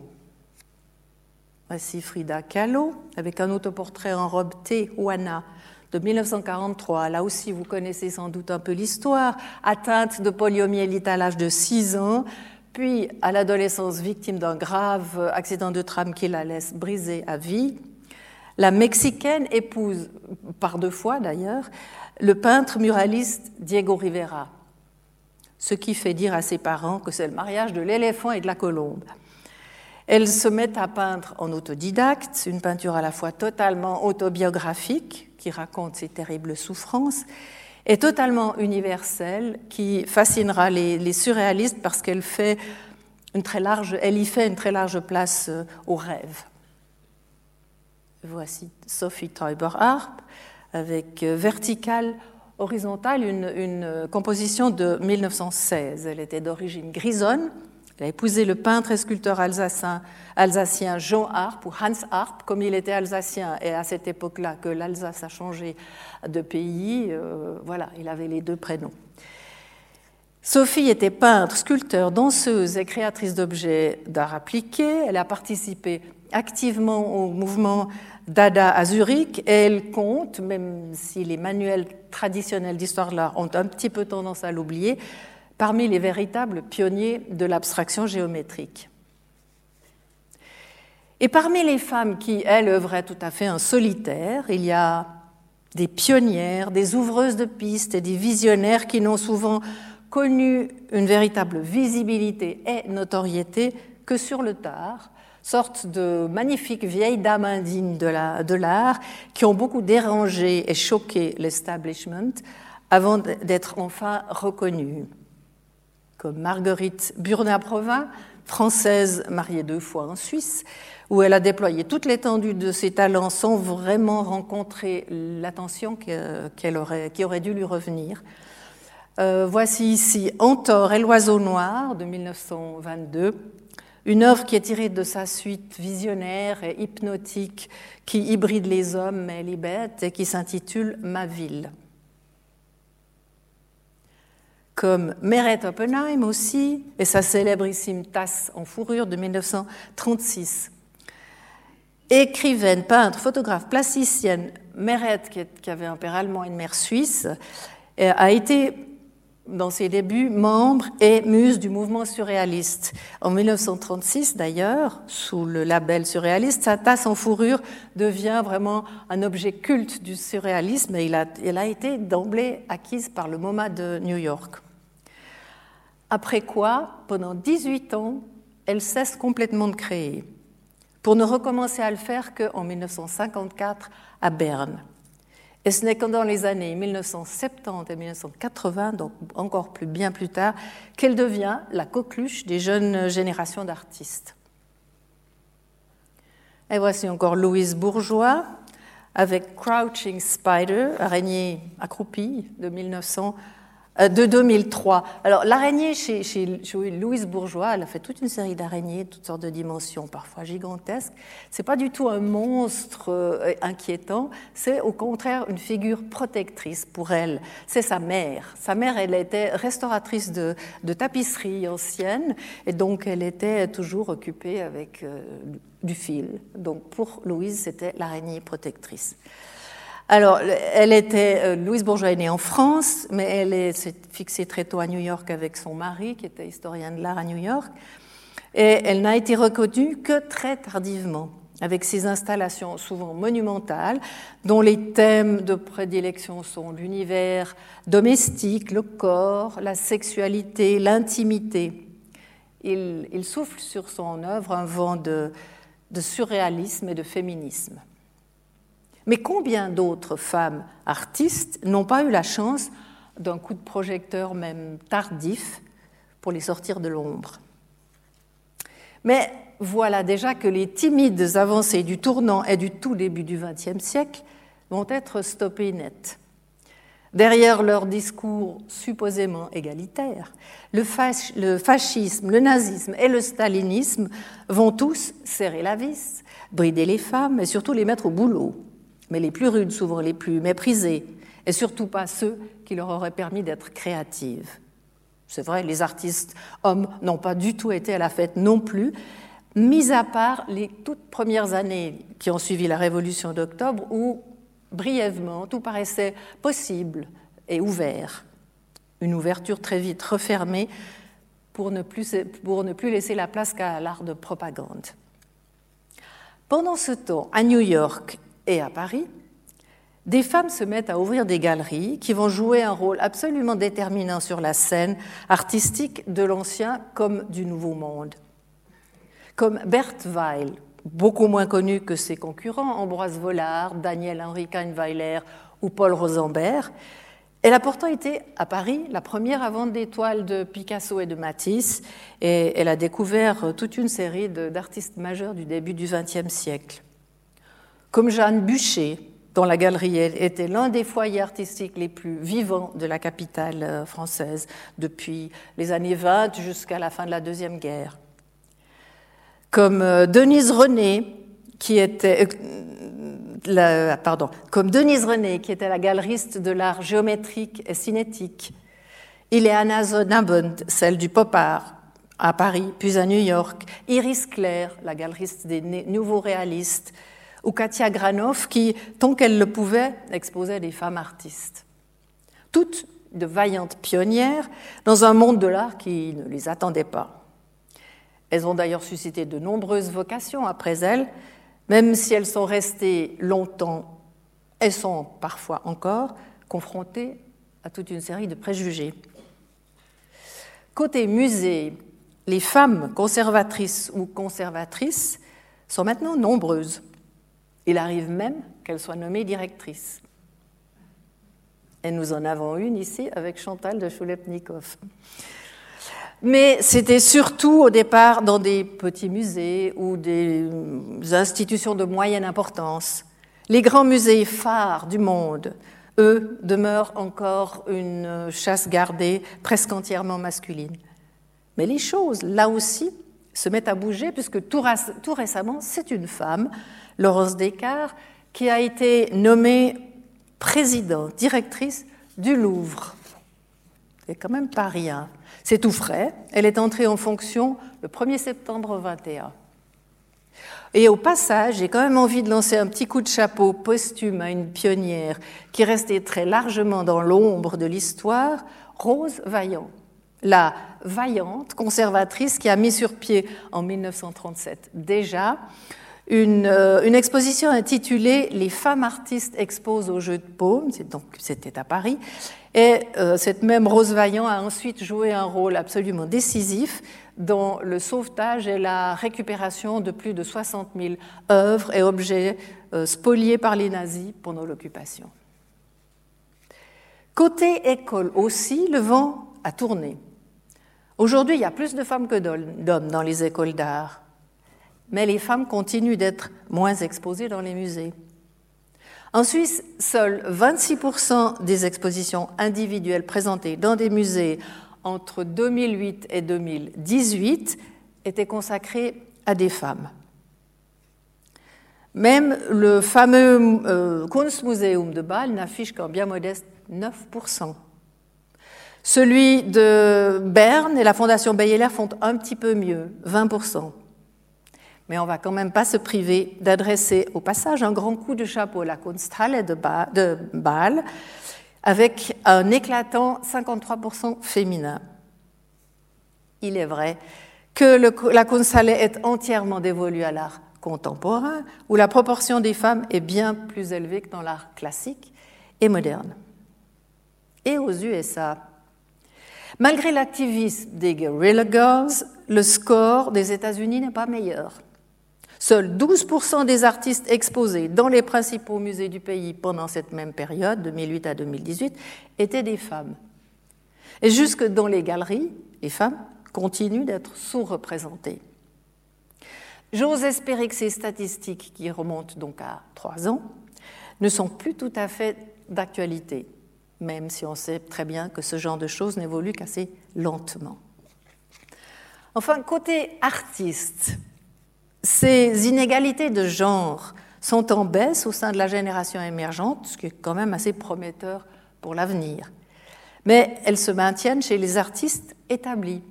Voici Frida Kahlo avec un autoportrait en robe Tijuana de 1943. Là aussi, vous connaissez sans doute un peu l'histoire. Atteinte de poliomyélite à l'âge de 6 ans, puis à l'adolescence victime d'un grave accident de tram qui la laisse brisée à vie. La Mexicaine épouse, par deux fois d'ailleurs, le peintre muraliste Diego Rivera, ce qui fait dire à ses parents que c'est le mariage de l'éléphant et de la colombe. Elles se mettent à peindre en autodidacte, une peinture à la fois totalement autobiographique, qui raconte ses terribles souffrances, et totalement universelle, qui fascinera les, surréalistes parce qu'elle fait une très large, elle y fait une très large place euh, au rêve. Voici Sophie Teuber-Harp avec euh, Vertical Horizontal, une, une, composition de 1916. Elle était d'origine grisonne, il a épousé le peintre et sculpteur alsacien, alsacien Jean Harp, ou Hans Harp, comme il était alsacien, et à cette époque-là que l'Alsace a changé de pays, euh, voilà, il avait les deux prénoms. Sophie était peintre, sculpteur, danseuse et créatrice d'objets d'art appliqué. Elle a participé activement au mouvement Dada à Zurich et elle compte, même si les manuels traditionnels d'histoire de l'art ont un petit peu tendance à l'oublier, parmi les véritables pionniers de l'abstraction géométrique. Et parmi les femmes qui, elles, œuvraient tout à fait en solitaire, il y a des pionnières, des ouvreuses de pistes et des visionnaires qui n'ont souvent connu une véritable visibilité et notoriété que sur le tard, sorte de magnifiques vieilles dames indignes de l'art qui ont beaucoup dérangé et choqué l'establishment avant d'être enfin reconnues comme Marguerite Burna-Provin, française mariée deux fois en Suisse, où elle a déployé toute l'étendue de ses talents sans vraiment rencontrer l'attention qu'elle aurait, qui aurait dû lui revenir. Euh, voici ici Antor et l'oiseau noir de 1922, une œuvre qui est tirée de sa suite visionnaire et hypnotique qui hybride les hommes et les bêtes et qui s'intitule Ma ville comme Meret Oppenheim aussi, et sa célébrissime tasse en fourrure de 1936. Écrivaine, peintre, photographe, plasticienne, Meret, qui avait un père allemand et une mère suisse, euh, a été dans ses débuts membre et muse du mouvement surréaliste. En 1936 d'ailleurs, sous le label surréaliste, sa tasse en fourrure devient vraiment un objet culte du surréalisme et elle a été d'emblée acquise par le MoMA de New York. Après quoi, pendant 18 ans, elle cesse complètement de créer, pour ne recommencer à le faire qu'en 1954 à Berne. Et ce n'est que dans les années 1970 et 1980, donc encore plus, bien plus tard, qu'elle devient la coqueluche des jeunes générations d'artistes. Et voici encore Louise Bourgeois avec Crouching Spider, araignée accroupie de 1900 euh, de 2003. Alors l'araignée chez, Louise Bourgeois, elle a fait toute une série d'araignées, toutes sortes de dimensions, parfois gigantesques. C'est pas du tout un monstre euh, inquiétant, c'est au contraire une figure protectrice pour elle. C'est sa mère. Sa mère, elle était restauratrice de, de tapisserie ancienne, et donc elle était toujours occupée avec euh, du fil. Donc pour Louise, c'était l'araignée protectrice. Alors, elle était, euh, Louise Bourgeois est née en France, mais elle s'est fixée très tôt à New York avec son mari, qui était historien de l'art à New York. Et elle n'a été reconnue que très tardivement, avec ses installations souvent monumentales, dont les thèmes de prédilection sont l'univers domestique, le corps, la sexualité, l'intimité. Il, souffle sur son œuvre un vent de surréalisme et de féminisme. Mais combien d'autres femmes artistes n'ont pas eu la chance d'un coup de projecteur même tardif pour les sortir de l'ombre? Mais voilà déjà que les timides avancées du tournant et du tout début du XXe siècle vont être stoppées net. Derrière leur discours supposément égalitaire, le, fascisme, le nazisme et le stalinisme vont tous serrer la vis, brider les femmes et surtout les mettre au boulot mais les plus rudes, souvent les plus méprisées, et surtout pas ceux qui leur auraient permis d'être créatives. C'est vrai, les artistes hommes n'ont pas du tout été à la fête non plus, mis à part les toutes premières années qui ont suivi la Révolution d'octobre, où brièvement tout paraissait possible et ouvert. Une ouverture très vite refermée pour ne plus, pour ne plus laisser la place qu'à l'art de propagande. Pendant ce temps, à New York et à Paris, des femmes se mettent à ouvrir des galeries qui vont jouer un rôle absolument déterminant sur la scène artistique de l'Ancien comme du Nouveau Monde. comme Bert Weil, beaucoup moins connu que ses concurrents, Ambroise Vollard, Daniel Henri Kahnweiler ou Paul Rosenberg. Elle a pourtant été à Paris la première à vendre des toiles de Picasso et de Matisse, et elle a découvert toute une série d'artistes majeurs du début du XXe siècle. Comme Jeanne Bûcher, dont la galerie était l'un des foyers artistiques les plus vivants de la capitale euh, française depuis les années 20 jusqu'à la fin de la Deuxième Guerre. Comme euh, Denise René, qui était, euh, comme Denise René, qui était la galeriste de l'art géométrique et cinétique. Ileana Zonabund, celle du pop art à Paris, puis à New York. Iris Claire, la galeriste des nouveaux réalistes ou Katia Granov, qui, tant qu'elle le pouvait, exposait des femmes artistes. Toutes de vaillantes pionnières dans un monde de l'art qui ne les attendait pas. Elles ont d'ailleurs suscité de nombreuses vocations après elles, même si elles sont restées longtemps et sont parfois encore confrontées à toute une série de préjugés. Côté musée, les femmes conservatrices ou conservatrices sont maintenant nombreuses. Il arrive même qu'elle soit nommée directrice. Et nous en avons une ici avec Chantal de Choulepnikov. Mais c'était surtout au départ dans des petits musées ou des institutions de moyenne importance. Les grands musées phares du monde, eux, demeurent encore une chasse gardée presque entièrement masculine. Mais les choses, là aussi, se mettent à bouger puisque tout, récemment, c'est une femme Laurence Descartes, qui a été nommée présidente, directrice du Louvre. C'est quand même pas rien. C'est tout frais. Elle est entrée en fonction le 1er septembre 21. Et au passage, j'ai quand même envie de lancer un petit coup de chapeau posthume à une pionnière qui restait très largement dans l'ombre de l'histoire, Rose Vaillant, la vaillante conservatrice qui a mis sur pied en 1937 déjà euh, une, exposition intitulée Les femmes artistes exposent au jeu de paume, c'était à Paris, et euh, cette même Rose Vaillant a ensuite joué un rôle absolument décisif dans le sauvetage et la récupération de plus de 60 000 œuvres et objets euh, spoliés par les nazis pendant l'occupation. Côté école aussi, le vent a tourné. Aujourd'hui, il y a plus de femmes que d'hommes dans les écoles d'art mais les femmes continuent d'être moins exposées dans les musées. En Suisse, seuls 26% des expositions individuelles présentées dans des musées entre 2008 et 2018 étaient consacrées à des femmes. Même le fameux euh, Kunstmuseum de Bâle n'affiche qu'un bien modeste 9%. Celui de Berne et la Fondation Bayeler font un petit peu mieux, 20% mais on va quand même pas se priver d'adresser au passage un grand coup de chapeau à la Kunsthalle de Bâle, avec un éclatant 53% féminin. Il est vrai que la Kunsthalle est entièrement dévolue à l'art contemporain, où la proportion des femmes est bien plus élevée que dans l'art classique et moderne. Et aux USA, malgré l'activisme des Guerrilla Girls, le score des États-Unis n'est pas meilleur. Seuls 12% des artistes exposés dans les principaux musées du pays pendant cette même période, 2008 à 2018, étaient des femmes. Et jusque dans les galeries, les femmes continuent d'être sous-représentées. J'ose espérer que ces statistiques, qui remontent donc à trois ans, ne sont plus tout à fait d'actualité, même si on sait très bien que ce genre de choses n'évolue qu'assez lentement. Enfin, côté artiste, ces inégalités de genre sont en baisse au sein de la génération émergente, ce qui est quand même assez prometteur pour l'avenir. Mais elles se maintiennent chez les artistes établis.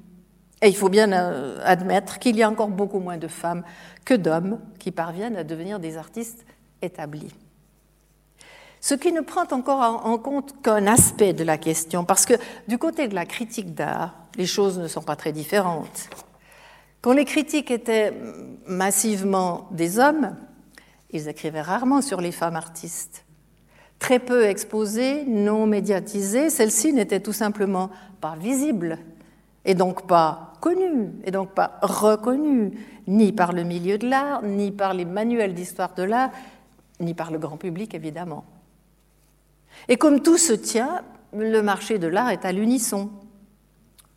Et il faut bien euh, admettre qu'il y a encore beaucoup moins de femmes que d'hommes qui parviennent à devenir des artistes établis. Ce qui ne prend encore en compte qu'un aspect de la question, parce que du côté de la critique d'art, les choses ne sont pas très différentes. Quand les critiques étaient massivement des hommes, ils écrivaient rarement sur les femmes artistes. Très peu exposées, non médiatisées, celles-ci n'étaient tout simplement pas visibles et donc pas connue, et donc pas reconnue, ni par le milieu de l'art, ni par les manuels d'histoire de l'art, ni par le grand public, évidemment. Et comme tout se tient, le marché de l'art est à l'unisson.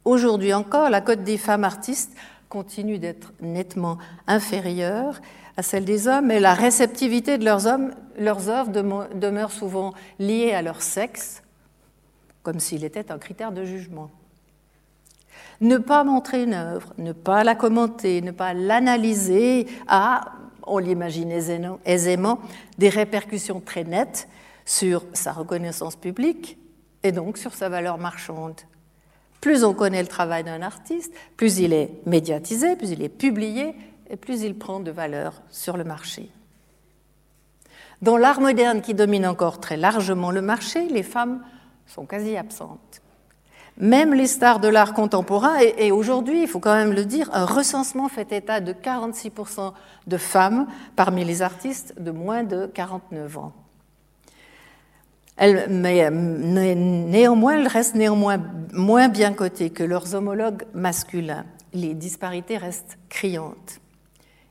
Aujourd'hui encore, la cote des femmes artistes continue d'être nettement inférieure à celle des hommes, et la réceptivité de leurs, œuvres demeure souvent liée à leur sexe, comme s'il était un critère de jugement. Ne pas montrer une œuvre, ne pas la commenter, ne pas l'analyser a, on l'imagine aisément, des répercussions très nettes sur sa reconnaissance publique et donc sur sa valeur marchande. Plus on connaît le travail d'un artiste, plus il est médiatisé, plus il est publié, et plus il prend de valeur sur le marché. Dans l'art moderne qui domine encore très largement le marché, les femmes sont quasi absentes. Même les stars de l'art contemporain, et, aujourd'hui, il faut quand même le dire, un recensement fait état de 46% de femmes parmi les artistes de moins de 49 ans. Mais néanmoins, elles restent néanmoins moins bien cotées que leurs homologues masculins. Les disparités restent criantes.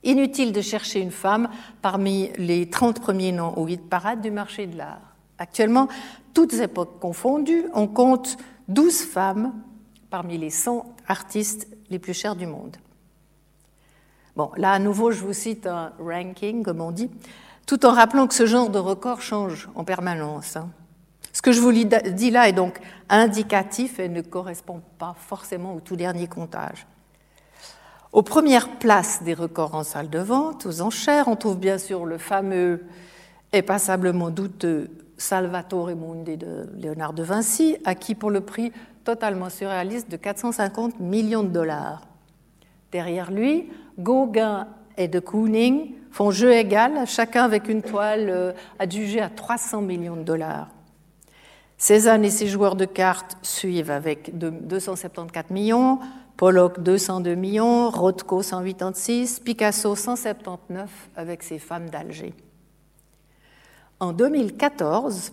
Inutile de chercher une femme parmi les 30 premiers noms au hit parade du marché de l'art. Actuellement, toutes époques confondues, on compte 12 femmes parmi les 100 artistes les plus chers du monde. Bon, là à nouveau, je vous cite un ranking, comme on dit, tout en rappelant que ce genre de record change en permanence. Hein. Ce que je vous dis là est donc indicatif et ne correspond pas forcément au tout dernier comptage. Aux premières places des records en salle de vente, aux enchères, on trouve bien sûr le fameux et passablement douteux Salvatore Mundi de Léonard de Vinci, acquis pour le prix totalement surréaliste de 450 millions de dollars. Derrière lui, Gauguin et de Kooning font jeu égal, chacun avec une toile euh, adjugée à 300 millions de dollars. Cézanne et ses joueurs de cartes suivent avec 274 millions, Pollock 202 millions, Rothko 186, Picasso 179 avec ses femmes d'Alger. En 2014,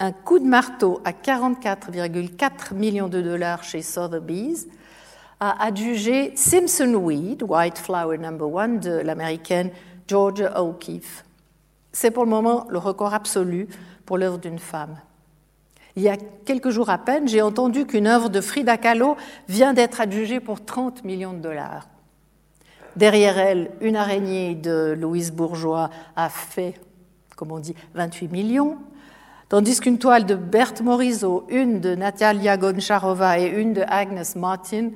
un coup de marteau à 44,4 millions de dollars chez Sotheby's a adjugé Simpson Weed, White Flower Number One de l'américaine Georgia O'Keeffe. C'est pour le moment le record absolu pour l'œuvre d'une femme. Il y a quelques jours à peine, j'ai entendu qu'une œuvre de Frida Kahlo vient d'être adjugée pour 30 millions de dollars. Derrière elle, une araignée de Louise Bourgeois a fait, comme on dit, 28 millions, tandis qu'une toile de Berthe Morisot, une de Natalia Goncharova et une de Agnes Martin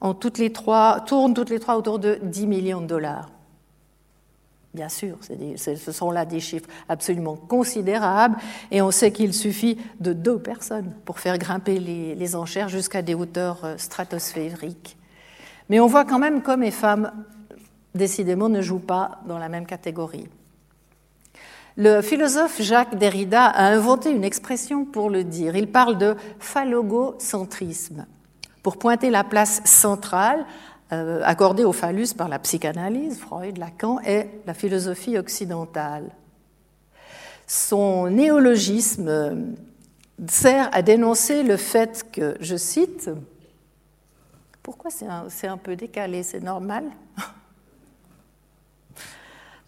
ont toutes les trois, tournent toutes les trois autour de 10 millions de dollars. Bien sûr, ce sont là des chiffres absolument considérables et on sait qu'il suffit de deux personnes pour faire grimper les, enchères jusqu'à des hauteurs euh, stratosphériques. Mais on voit quand même comme les femmes, décidément, ne jouent pas dans la même catégorie. Le philosophe Jacques Derrida a inventé une expression pour le dire. Il parle de phallogocentrisme pour pointer la place centrale euh, accordé au phallus par la psychanalyse, Freud, Lacan et la philosophie occidentale. Son néologisme sert à dénoncer le fait que, je cite, pourquoi c'est un, un, peu décalé, c'est normal? [laughs]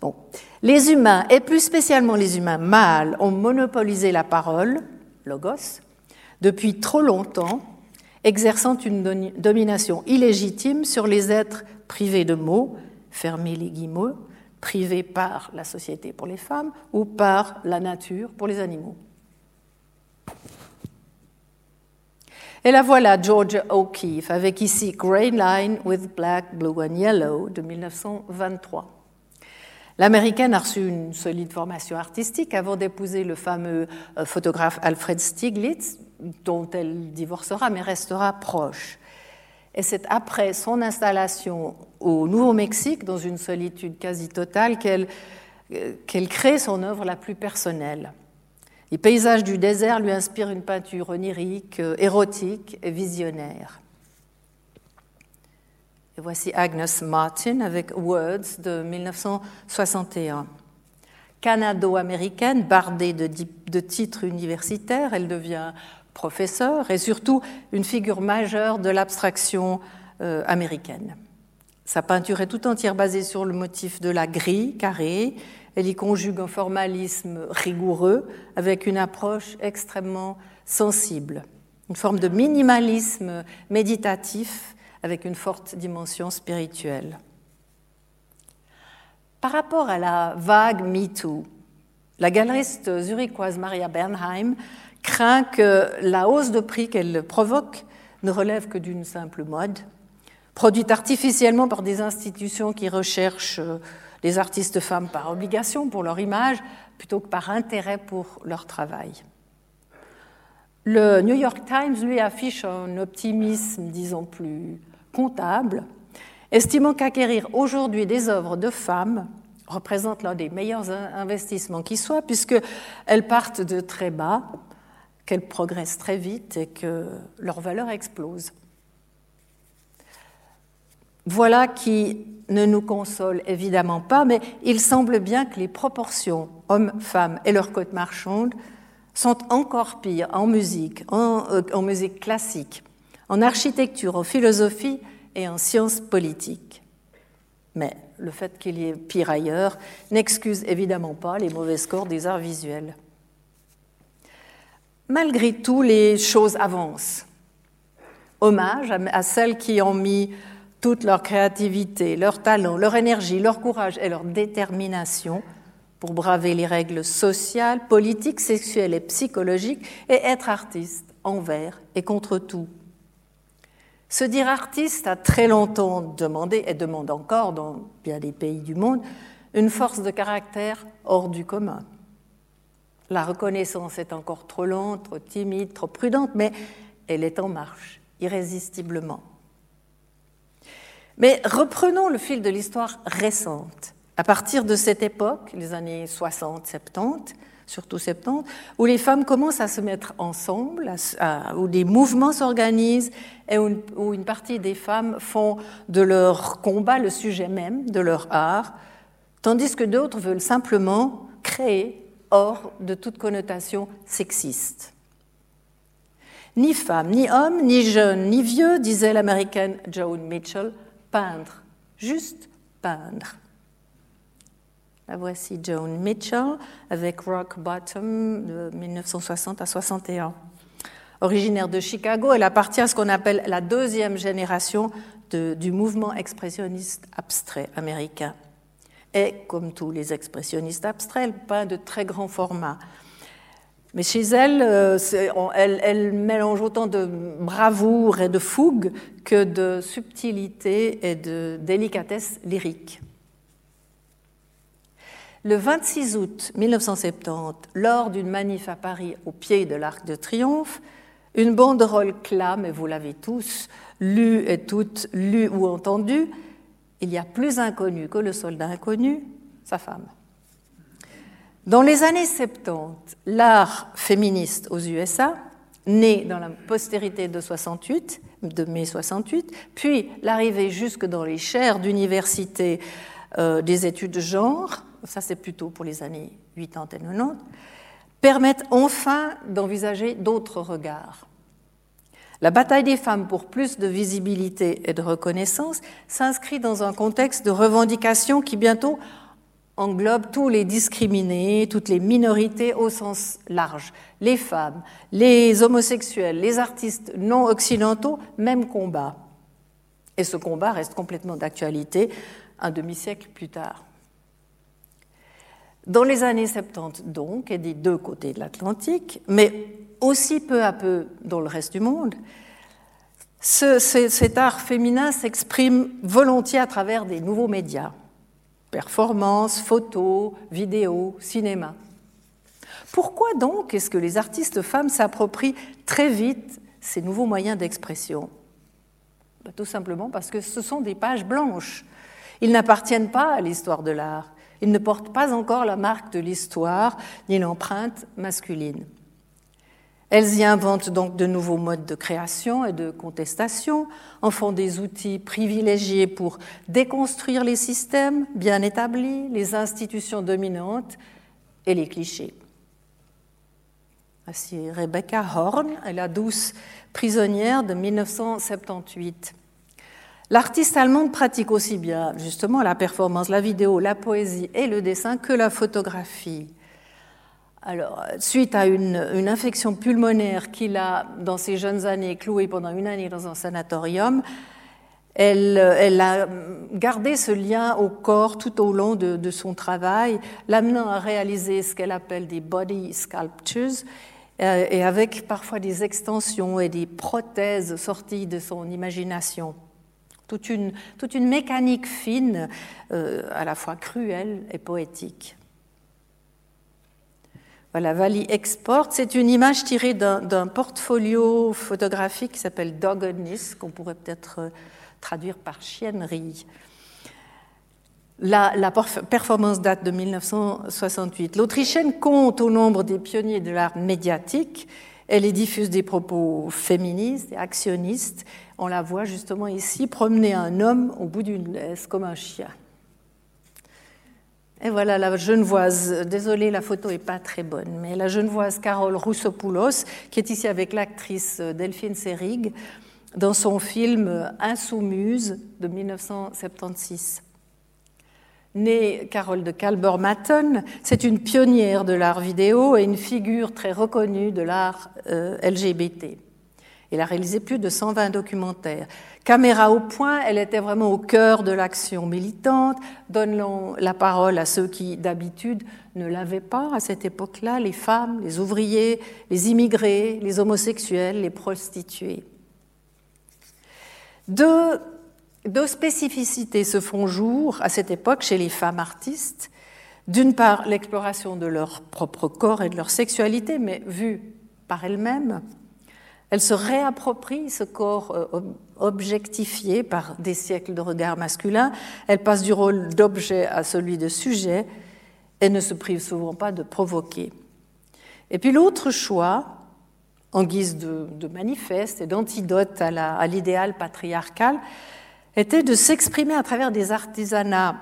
Bon, les humains, et plus spécialement les humains mâles, ont monopolisé la parole, logos, depuis trop longtemps exerçant une domination illégitime sur les êtres privés de mots, fermés les guillemets, privés par la société pour les femmes ou par la nature pour les animaux. Et la voilà Georgia O'Keeffe avec ici Grey Line with Black, Blue and Yellow de 1923. L'américaine a reçu une solide formation artistique avant d'épouser le fameux euh, photographe Alfred Stieglitz, dont elle divorcera mais restera proche. Et c'est après son installation au Nouveau-Mexique, dans une solitude quasi totale, qu'elle qu'elle crée son œuvre la plus personnelle. Les paysages du désert lui inspirent une peinture onirique, érotique et visionnaire. Et voici Agnes Martin avec Words de 1961. Canado-américaine, bardée de, de titres universitaires, elle devient professeur et surtout une figure majeure de l'abstraction euh, américaine. Sa peinture est tout entière basée sur le motif de la grille carrée. Elle y conjugue un formalisme rigoureux avec une approche extrêmement sensible, une forme de minimalisme méditatif avec une forte dimension spirituelle. Par rapport à la vague MeToo, la galeriste zurichoise Maria Bernheim craint que la hausse de prix qu'elle provoque ne relève que d'une simple mode, produite artificiellement par des institutions qui recherchent les artistes femmes par obligation pour leur image plutôt que par intérêt pour leur travail. Le New York Times, lui, affiche un optimisme, disons, plus comptable, estimant qu'acquérir aujourd'hui des œuvres de femmes représente l'un des meilleurs investissements qui soient, puisqu'elles partent de très bas, qu'elles progressent très vite et que leur valeur explose. Voilà qui ne nous console évidemment pas, mais il semble bien que les proportions hommes-femmes et leur côte marchande sont encore pires en musique, euh, en musique classique, en architecture, en philosophie et en sciences politiques. Mais le fait qu'il y ait pire ailleurs n'excuse évidemment pas les mauvais scores des arts visuels. Malgré tout, les choses avancent. Hommage à celles qui ont mis toute leur créativité, leur talent, leur énergie, leur courage et leur détermination pour braver les règles sociales, politiques, sexuelles et psychologiques et être artiste envers et contre tout. Se dire artiste a très longtemps demandé, et demande encore dans bien des pays du monde, une force de caractère hors du commun. La reconnaissance est encore trop lente, trop timide, trop prudente, mais elle est en marche, irrésistiblement. Mais reprenons le fil de l'histoire récente. À partir de cette époque, les années 60-70, surtout 70, où les femmes commencent à se mettre ensemble, où des mouvements s'organisent et où une, partie des femmes font de leur combat le sujet même de leur art, tandis que d'autres veulent simplement créer hors de toute connotation sexiste. Ni femme, ni homme, ni jeune, ni vieux, disait l'américaine Joan Mitchell, peindre, juste peindre. La voici Joan Mitchell avec Rock Bottom de 1960 à 61. Originaire de Chicago, elle appartient à ce qu'on appelle la deuxième génération du mouvement expressionniste abstrait américain. Et comme tous les expressionnistes abstraits, peint de très grands formats. Mais chez elle, euh, elle, elle, mélange autant de bravoure et de fougue que de subtilité et de délicatesse lyrique. Le 26 août 1970, lors d'une manif à Paris au pied de l'Arc de Triomphe, une banderole clame, et vous l'avez tous lu et toutes lu ou entendu, il y a plus inconnu que le soldat inconnu, sa femme. Dans les années 70, l'art féministe aux USA, né dans la postérité de 68, de mai 68, puis l'arrivée jusque dans les chaires d'université euh, des études de genre, ça c'est plutôt pour les années 80 et 90, permettent enfin d'envisager d'autres regards. La bataille des femmes pour plus de visibilité et de reconnaissance s'inscrit dans un contexte de revendication qui bientôt englobe tous les discriminés, toutes les minorités au sens large, les femmes, les homosexuels, les artistes non occidentaux, même combat. Et ce combat reste complètement d'actualité un demi-siècle plus tard. Dans les années 70, donc, et des deux côtés de l'Atlantique, mais aussi peu à peu dans le reste du monde, cet art féminin s'exprime volontiers à travers des nouveaux médias, performances, photos, vidéos, cinéma. Pourquoi donc est-ce que les artistes femmes s'approprient très vite ces nouveaux moyens d'expression? Ben, Tout simplement parce que ce sont des pages blanches. Ils n'appartiennent pas à l'histoire de l'art. Ils ne portent pas encore la marque de l'histoire ni l'empreinte masculine. Elles y inventent donc de nouveaux modes de création et de contestation, en font des outils privilégiés pour déconstruire les systèmes bien établis, les institutions dominantes et les clichés. Voici Rebecca Horn la douce prisonnière de 1978. L'artiste allemande pratique aussi bien justement la performance, la vidéo, la poésie et le dessin que la photographie. Alors, suite à une, infection pulmonaire qu'il a, dans ses jeunes années, cloué pendant une année dans un sanatorium, elle, a gardé ce lien au corps tout au long de, son travail, l'amenant à réaliser ce qu'elle appelle des body sculptures, euh, et avec parfois des extensions et des prothèses sorties de son imagination. Toute une, mécanique fine, euh, à la fois cruelle et poétique. Voilà, Valley Export, c'est une image tirée d'un portfolio photographique qui s'appelle Doggonis, qu'on pourrait peut-être euh, traduire par chiennerie. La, la, performance date de 1968. L'Autrichienne compte au nombre des pionniers de l'art médiatique. Elle y diffuse des propos féministes et actionnistes. On la voit justement ici promener un homme au bout d'une laisse comme un chien. Et voilà la genevoise, désolée la photo n'est pas très bonne, mais la genevoise Carole Roussopoulos, qui est ici avec l'actrice Delphine Serig, dans son film Insoumuse de 1976. Née Carole de Kalber-Matten, c'est une pionnière de l'art vidéo et une figure très reconnue de l'art euh, LGBT. Elle a réalisé plus de 120 documentaires. Caméra au point, elle était vraiment au cœur de l'action militante, donnant la parole à ceux qui d'habitude ne l'avaient pas à cette époque-là, les femmes, les ouvriers, les immigrés, les homosexuels, les prostituées. Deux, deux spécificités se font jour à cette époque chez les femmes artistes. D'une part, l'exploration de leur propre corps et de leur sexualité, mais vue par elles-mêmes, elle se réapproprie ce corps euh, objectifié par des siècles de regard masculin. Elle passe du rôle d'objet à celui de sujet et ne se prive souvent pas de provoquer. Et puis l'autre choix, en guise de, manifeste et d'antidote à l'idéal patriarcal, était de s'exprimer à travers des artisanats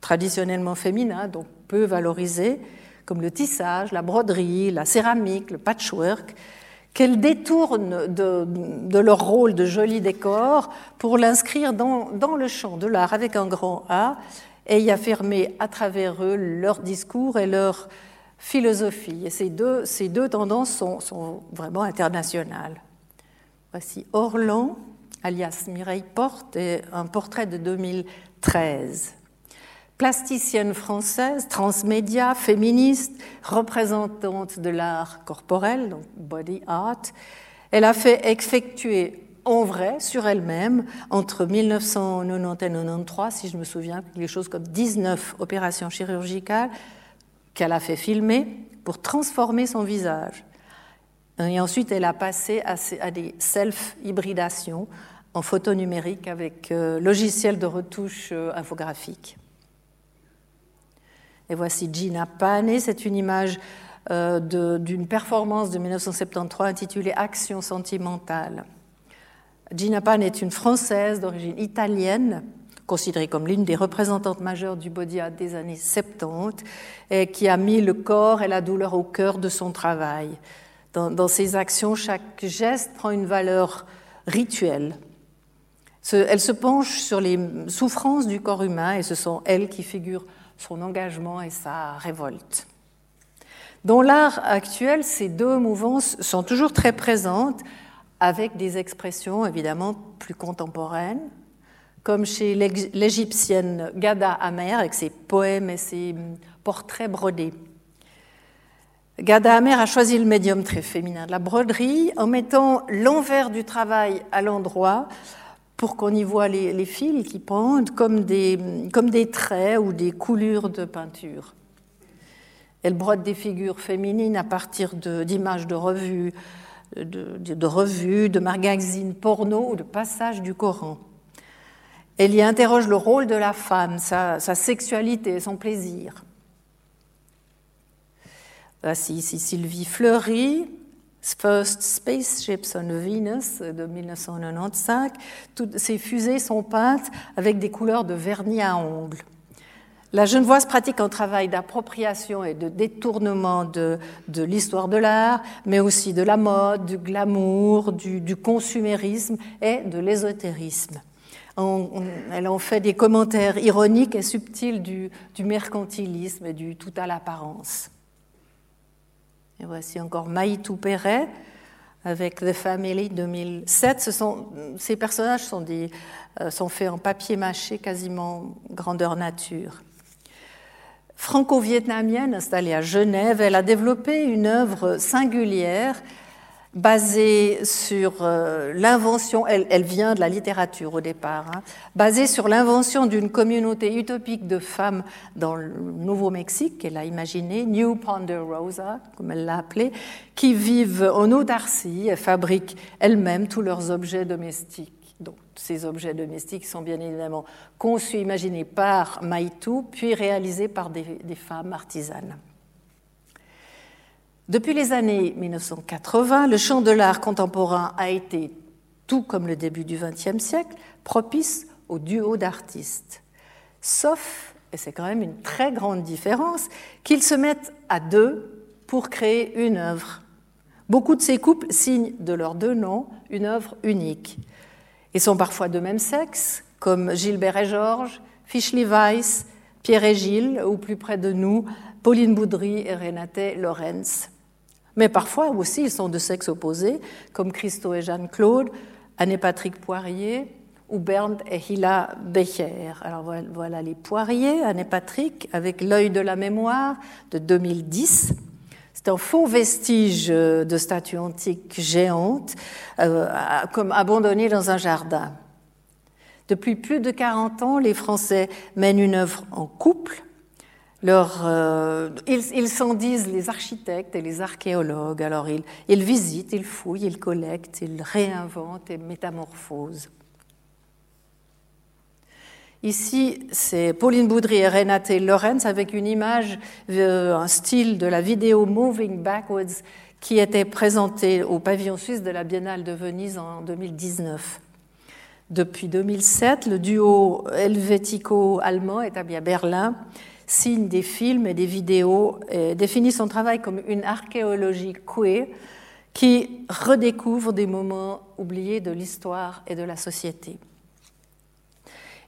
traditionnellement féminins, donc peu valorisés, comme le tissage, la broderie, la céramique, le patchwork, qu'elles détournent de, leur rôle de joli décor pour l'inscrire dans, le champ de l'art avec un grand A et y affirmer à travers eux leur discours et leur philosophie. Et ces deux, ces deux tendances sont, vraiment internationales. Voici Orlan, alias Mireille Porte, un portrait de 2013 plasticienne française, transmédia, féministe, représentante de l'art corporel, donc body art. Elle a fait effectuer en vrai sur elle-même entre 1990 et 1993, si je me souviens, quelque chose comme 19 opérations chirurgicales qu'elle a fait filmer pour transformer son visage. Et ensuite, elle a passé à des self-hybridations en photo numérique avec euh, logiciel de retouche euh, infographique. Et voici Gina Pane, c'est une image euh, d'une performance de 1973 intitulée Action sentimentale. Gina Pane est une Française d'origine italienne, considérée comme l'une des représentantes majeures du body art des années 70, et qui a mis le corps et la douleur au cœur de son travail. Dans, dans ses actions, chaque geste prend une valeur rituelle. Elle se penche sur les souffrances du corps humain et ce sont elles qui figurent son engagement et sa révolte. Dans l'art actuel, ces deux mouvances sont toujours très présentes, avec des expressions évidemment plus contemporaines, comme chez l'égyptienne Gada Amer, avec ses poèmes et ses portraits brodés. Gada Amer a choisi le médium très féminin de la broderie en mettant l'envers du travail à l'endroit pour qu'on y voit les, fils qui pendent comme des, comme des traits ou des coulures de peinture. Elle brode des figures féminines à partir d'images de, revues, de, revues, de magazines porno ou de passages du Coran. Elle y interroge le rôle de la femme, sa, sexualité, son plaisir. Voici ici Sylvie Fleury, First Spaceships on Venus de 1995. Toutes ces fusées sont peintes avec des couleurs de vernis à ongles. La Genevoise pratique un travail d'appropriation et de détournement de, l'histoire de l'art, mais aussi de la mode, du glamour, du, consumérisme et de l'ésotérisme. elle en fait des commentaires ironiques et subtils du, mercantilisme et du tout à l'apparence. Et voici encore Maïtou Perret avec The Family 2007. Ce sont, ces personnages euh, sont faits en papier mâché, quasiment grandeur nature. Franco-vietnamienne installée à Genève, elle a développé une œuvre singulière basée sur euh, l'invention, elle, vient de la littérature au départ, hein, basée sur l'invention d'une communauté utopique de femmes dans le Nouveau-Mexique, qu'elle a imaginé, New Ponderosa, comme elle l'a appelé, qui vivent en autarcie et fabriquent elles-mêmes tous leurs objets domestiques. Donc, ces objets domestiques sont bien évidemment conçus, imaginés par Maïtou, puis réalisés par des, femmes artisanes. Depuis les années 1980, le champ de l'art contemporain a été, tout comme le début du XXe siècle, propice au duo d'artistes. Sauf, et c'est quand même une très grande différence, qu'ils se mettent à deux pour créer une œuvre. Beaucoup de ces couples signent de leurs deux noms une œuvre unique. Ils sont parfois de même sexe, comme Gilbert et Georges, Fischli Weiss, Pierre et Gilles, ou plus près de nous, Pauline Boudry et Renate Lorenz. Mais parfois aussi, ils sont de sexe opposé, comme Christo et Jeanne-Claude, Anne-Patrick Poirier ou Bernd et Hila Becher. Alors voilà les Poirier, Anne-Patrick, avec L'œil de la mémoire de 2010. C'est un faux vestige de statue antique géante, euh, comme abandonnée dans un jardin. Depuis plus de 40 ans, les Français mènent une œuvre en couple. Euh, ils, s'en disent les architectes et les archéologues. Alors ils, ils visitent, ils fouillent, ils collectent, ils réinventent et métamorphosent. Ici, c'est Pauline Boudry et Renate Lorenz avec une image, euh, un style de la vidéo Moving Backwards qui était présentée au pavillon suisse de la Biennale de Venise en 2019. Depuis 2007, le duo helvético-allemand établi à Berlin signe des films et des vidéos et définit son travail comme une archéologie queer qui redécouvre des moments oubliés de l'histoire et de la société.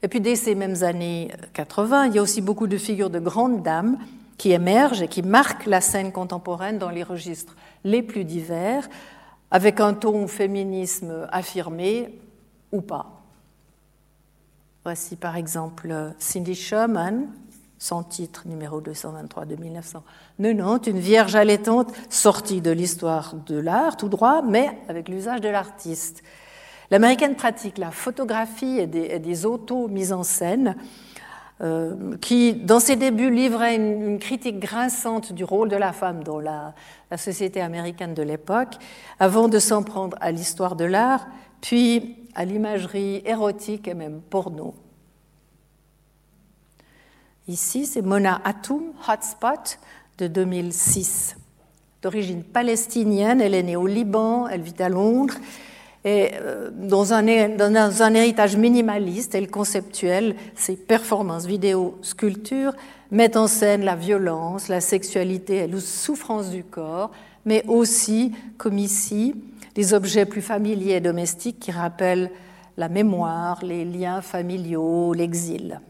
Et puis dès ces mêmes années 80, il y a aussi beaucoup de figures de grandes dames qui émergent et qui marquent la scène contemporaine dans les registres les plus divers, avec un ton féminisme affirmé ou pas. Voici par exemple Cindy Sherman, son titre numéro 223 de 1990, une vierge allaitante sortie de l'histoire de l'art tout droit, mais avec l'usage de l'artiste. L'américaine pratique la photographie et des, autos mises en scène, euh, qui, dans ses débuts, livrait une, critique grinçante du rôle de la femme dans la, société américaine de l'époque, avant de s'en prendre à l'histoire de l'art, puis à l'imagerie érotique et même porno. Ici, c'est Mona Atoum, Hotspot, de 2006. D'origine palestinienne, elle est née au Liban, elle vit à Londres, et euh, dans un, héritage minimaliste et conceptuel, ces performances vidéo sculptures mettent en scène la violence, la sexualité et la souffrance du corps, mais aussi, comme ici, des objets plus familiers et domestiques qui rappellent la mémoire, les liens familiaux, l'exil.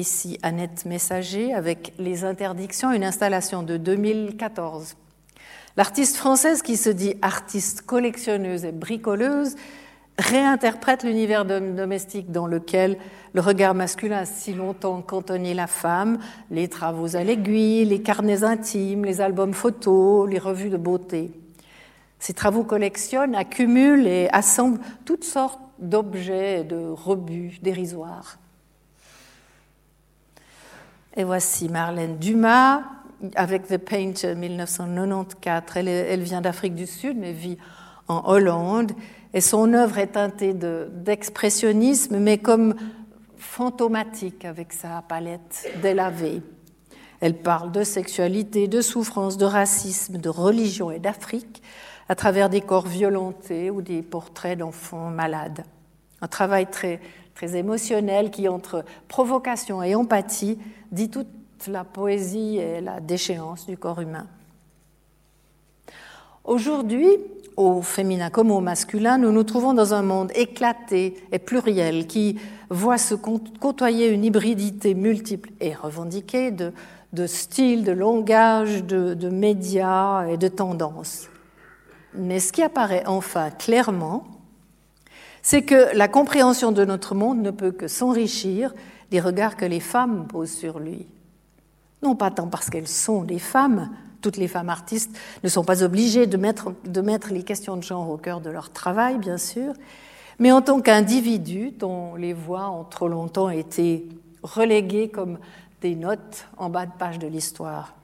Ici, Annette Messager avec Les interdictions, une installation de 2014 L'artiste française qui se dit artiste collectionneuse et bricoleuse réinterprète l'univers domestique dans lequel le regard masculin a si longtemps cantonné la femme, les travaux à l'aiguille, les carnets intimes, les albums photos, les revues de beauté. Ces travaux collectionnent, accumulent et assemblent toutes sortes d'objets et de rebuts dérisoires. Et voici Marlène Dumas, avec The Painter 1994. Elle, vient d'Afrique du Sud, mais vit en Hollande. Et son œuvre est teintée d'expressionnisme, mais comme fantomatique avec sa palette délavée. Elle parle de sexualité, de souffrance, de racisme, de religion et d'Afrique à travers des corps violentés ou des portraits d'enfants malades. Un travail très, très émotionnel, qui entre provocation et empathie dit toute la poésie et la déchéance du corps humain. Aujourd'hui, au féminin comme au masculin, nous nous trouvons dans un monde éclaté et pluriel qui voit se côtoyer une hybridité multiple et revendiquée de, styles, de langage, de, de médias et de tendances. Mais ce qui apparaît enfin clairement, c'est que la compréhension de notre monde ne peut que s'enrichir des regards que les femmes posent sur lui. Non pas tant parce qu'elles sont des femmes, toutes les femmes artistes ne sont pas obligées de mettre, les questions de genre au cœur de leur travail, bien sûr, mais en tant qu'individus dont les voix ont trop longtemps été reléguées comme des notes en bas de page de l'histoire.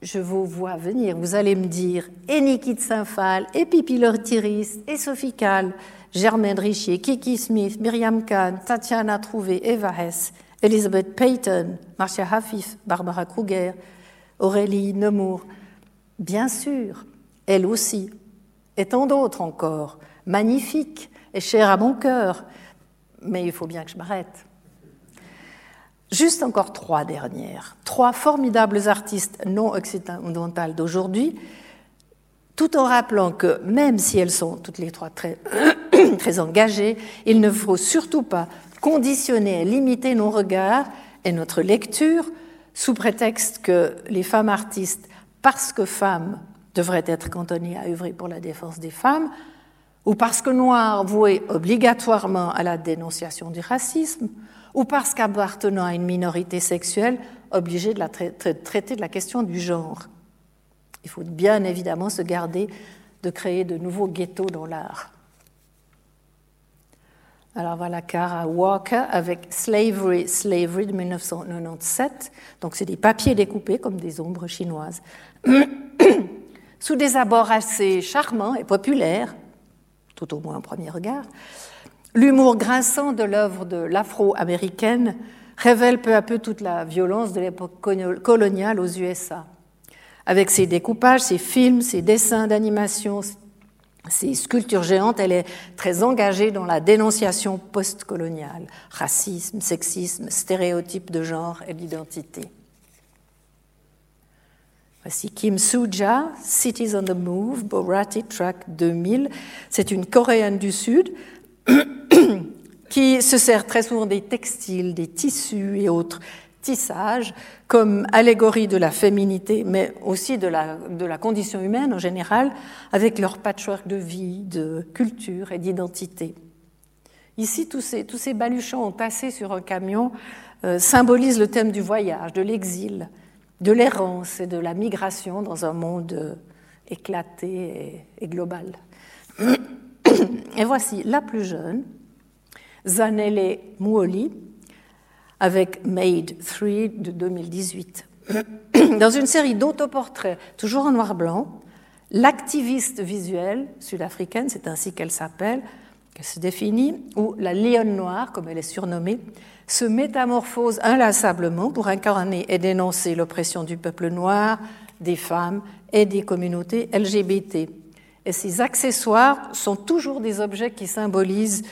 Je vous vois venir, vous allez me dire, et Niki de Saint-Phal, et Pipi Lortiris, et Sophie Kahl, Germaine Richier, Kiki Smith, Myriam Kahn, Tatiana Trouvé, Eva Hess, Elizabeth Payton, Marcia Hafif, Barbara Kruger, Aurélie Nemours, bien sûr, elle aussi, et tant d'autres encore, magnifiques et chères à mon cœur, mais il faut bien que je m'arrête. Juste encore trois dernières, trois formidables artistes non occidentales d'aujourd'hui, tout en rappelant que même si elles sont toutes les trois [coughs] très, engagées, il ne faut surtout pas conditionner et limiter nos regards et notre lecture sous prétexte que les femmes artistes, parce que femmes, devraient être cantonnées à œuvrer pour la défense des femmes, ou parce que noires vouées obligatoirement à la dénonciation du racisme, ou parce qu'appartenant à une minorité sexuelle obligées de la traiter de la question du genre. Il faut bien évidemment se garder de créer de nouveaux ghettos dans l'art. Alors voilà Cara Walker avec Slavery, Slavery de 1997. Donc c'est des papiers découpés comme des ombres chinoises. [coughs] Sous des abords assez charmants et populaires, tout au moins en premier regard, l'humour grinçant de l'œuvre de l'afro-américaine révèle peu à peu toute la violence de l'époque coloniale aux USA. Avec ses découpages, ses films, ses dessins d'animation, ces sculptures géantes, elle est très engagée dans la dénonciation postcoloniale, racisme, sexisme, stéréotypes de genre et d'identité. Voici Kim Suja, Cities on the Move, Borati Track 2000. C'est une Coréenne du Sud [coughs] qui se sert très souvent des textiles, des tissus et autres tissage comme allégorie de la féminité, mais aussi de la, condition humaine en général, avec leur patchwork de vie, de culture et d'identité. Ici, tous ces, tous ces baluchons entassés sur un camion euh, symbolisent le thème du voyage, de l'exil, de l'errance et de la migration dans un monde euh, éclaté et global. [coughs] Et voici la plus jeune, Zanele Muoli, avec Made 3 de 2018. Dans une série d'autoportraits, toujours en noir-blanc, l'activiste visuelle sud-africaine, c'est ainsi qu'elle s'appelle, qu'elle se définit, ou la lionne noire, comme elle est surnommée, se métamorphose inlassablement pour incarner et dénoncer l'oppression du peuple noir, des femmes et des communautés LGBT. Et ces accessoires sont toujours des objets qui symbolisent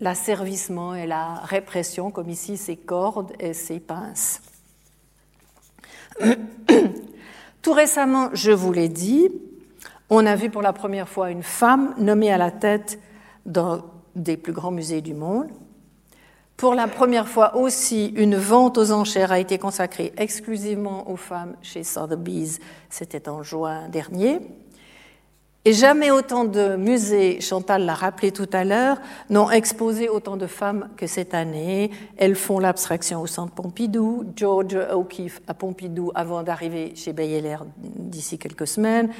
l'asservissement et la répression, comme ici ces cordes et ces pinces. [coughs] Tout récemment, je vous l'ai dit, on a vu pour la première fois une femme nommée à la tête d'un des plus grands musées du monde. Pour la première fois aussi, une vente aux enchères a été consacrée exclusivement aux femmes chez Sotheby's. C'était en juin dernier. Et jamais autant de musées, Chantal l'a rappelé tout à l'heure, n'ont exposé autant de femmes que cette année. Elles font l'abstraction au Centre Pompidou, George O'Keeffe à Pompidou avant d'arriver chez Bayeler d'ici quelques semaines,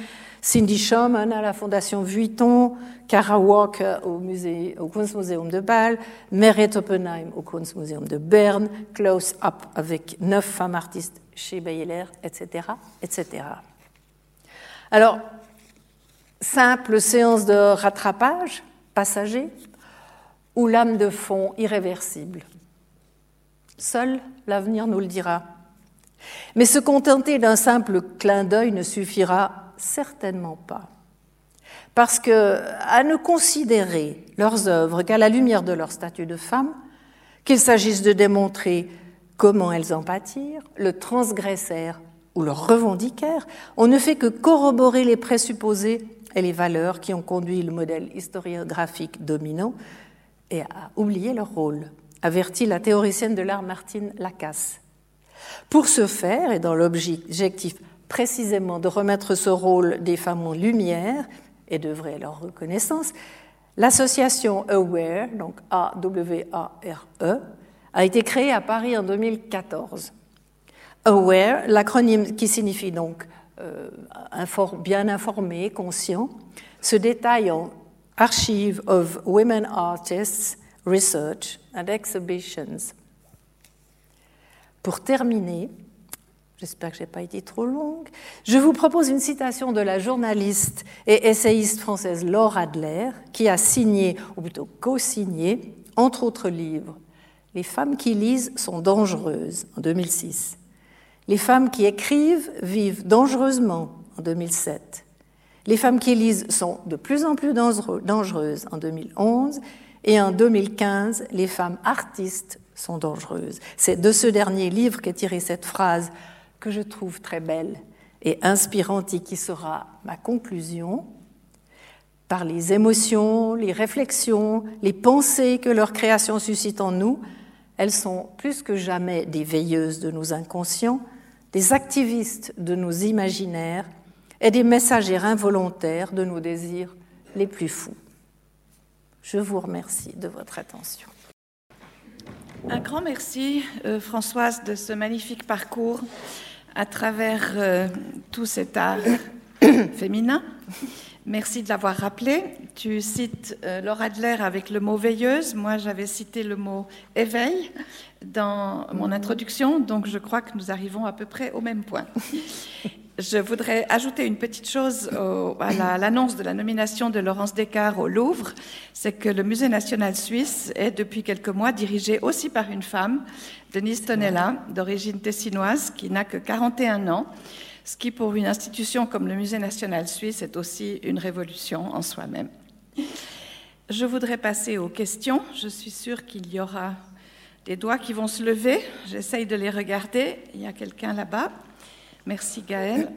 Cindy Schumann à la Fondation Vuitton, Cara Walker au, musée, au Kunstmuseum de Bâle, Meret Oppenheim au Kunstmuseum de Berne, Close Up avec neuf femmes artistes chez Bayeler, etc., etc. Alors, simple séance de rattrapage passager ou lame de fond irréversible. Seul l'avenir nous le dira. Mais se contenter d'un simple clin d'œil ne suffira certainement pas. Parce que, à ne considérer leurs œuvres qu'à la lumière de leur statut de femme, qu'il s'agisse de démontrer comment elles en pâtirent, le transgressèrent ou le revendiquèrent, on ne fait que corroborer les présupposés et les valeurs qui ont conduit le modèle historiographique dominant et à oublier leur rôle, avertit la théoricienne de l'art Martine Lacasse. Pour ce faire, et dans l'objectif précisément de remettre ce rôle des femmes en lumière et d'œuvrer leur reconnaissance, l'association AWARE, donc A-W-A-R-E, a été créée à Paris en 2014. AWARE, l'acronyme qui signifie donc bien informé, conscient, se détaille en Archive of Women Artists, Research and Exhibitions. Pour terminer, j'espère que je n'ai pas été trop longue, je vous propose une citation de la journaliste et essayiste française Laure Adler, qui a signé, ou plutôt co-signé, entre autres livres, Les femmes qui lisent sont dangereuses en 2006, Les femmes qui écrivent vivent dangereusement en 2007, Les femmes qui lisent sont de plus en plus dangereuses en 2011, et en 2015, Les femmes artistes sont dangereuses. C'est de ce dernier livre qu'est tirée cette phrase que je trouve très belle et inspirante et qui sera ma conclusion. Par les émotions, les réflexions, les pensées que leur création suscite en nous, elles sont plus que jamais des veilleuses de nos inconscients, des activistes de nos imaginaires et des messagères involontaires de nos désirs les plus fous. Je vous remercie de votre attention. Un grand merci, euh, Françoise, de ce magnifique parcours à travers euh, tout cet art [coughs] féminin. Merci de l'avoir rappelé. Tu cites euh, Laura Adler avec le mot veilleuse. Moi, j'avais cité le mot éveil dans mon introduction, donc je crois que nous arrivons à peu près au même point. Je voudrais ajouter une petite chose à l'annonce de la nomination de Laurence Descartes au Louvre, c'est que le Musée national suisse est depuis quelques mois dirigé aussi par une femme, Denise Tonella, d'origine tessinoise, qui n'a que 41 ans, ce qui pour une institution comme le Musée national suisse est aussi une révolution en soi-même. Je voudrais passer aux questions. Je suis sûre qu'il y aura des doigts qui vont se lever. J'essaye de les regarder. Il y a quelqu'un là-bas. Merci Gaël.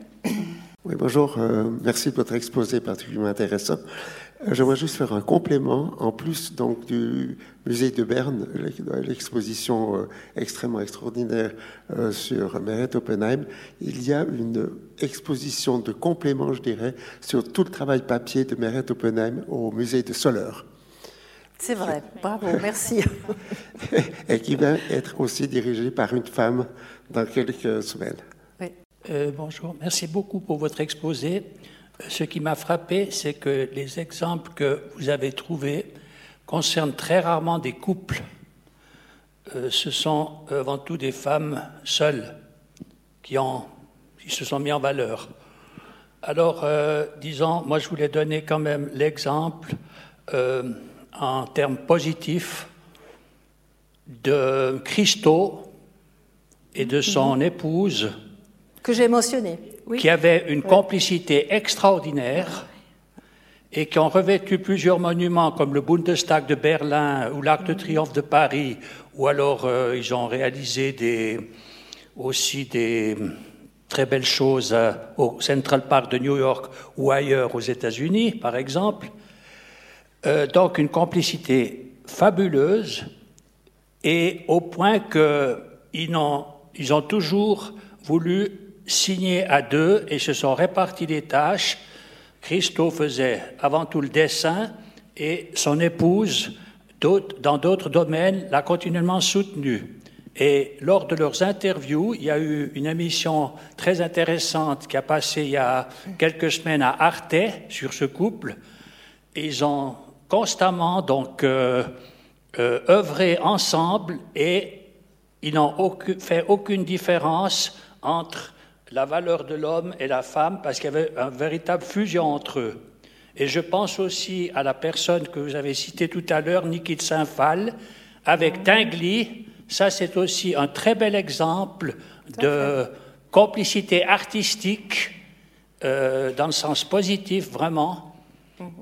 Oui, bonjour. Euh, merci de votre exposé particulièrement intéressant. Euh, j'aimerais juste faire un complément. En plus donc du musée de Berne, l'exposition euh, extrêmement extraordinaire sur Meret Oppenheim, il y a une exposition de complément, je dirais, sur tout le travail papier de Meret Oppenheim au musée de Soleure. C'est vrai, bravo, merci. [laughs] Et qui va être aussi dirigée par une femme dans quelques semaines. Euh, bonjour, merci beaucoup pour votre exposé. Euh, ce qui m'a frappé, c'est que les exemples que vous avez trouvés concernent très rarement des couples. Euh, ce sont avant tout des femmes seules qui, se sont mis en valeur. Alors, disons, moi je voulais donner quand même l'exemple en termes positifs de Christo et de son épouse que j'ai mentionné. Qui avaient une complicité extraordinaire et qui ont revêtu plusieurs monuments comme le Bundestag de Berlin ou l'Arc de Triomphe de Paris, ou alors euh, ils ont réalisé des, aussi des très belles choses euh, au Central Park de New York ou ailleurs aux États-Unis, par exemple. Euh, donc une complicité fabuleuse et au point qu'ils ont, ils ont toujours voulu signé à deux et se sont répartis les tâches. Christo faisait avant tout le dessin et son épouse, dans d'autres domaines, l'a continuellement soutenu. Et lors de leurs interviews, il y a eu une émission très intéressante qui a passé il y a quelques semaines à Arte sur ce couple. Ils ont constamment donc euh, euh, œuvré ensemble et ils n'ont fait aucune différence entre la valeur de l'homme et la femme parce qu'il y avait une véritable fusion entre eux. Et je pense aussi à la personne que vous avez citée tout à l'heure, Niki de Saint-Phal, avec Tinguely. Ça, c'est aussi un très bel exemple de complicité artistique, euh, dans le sens positif, vraiment.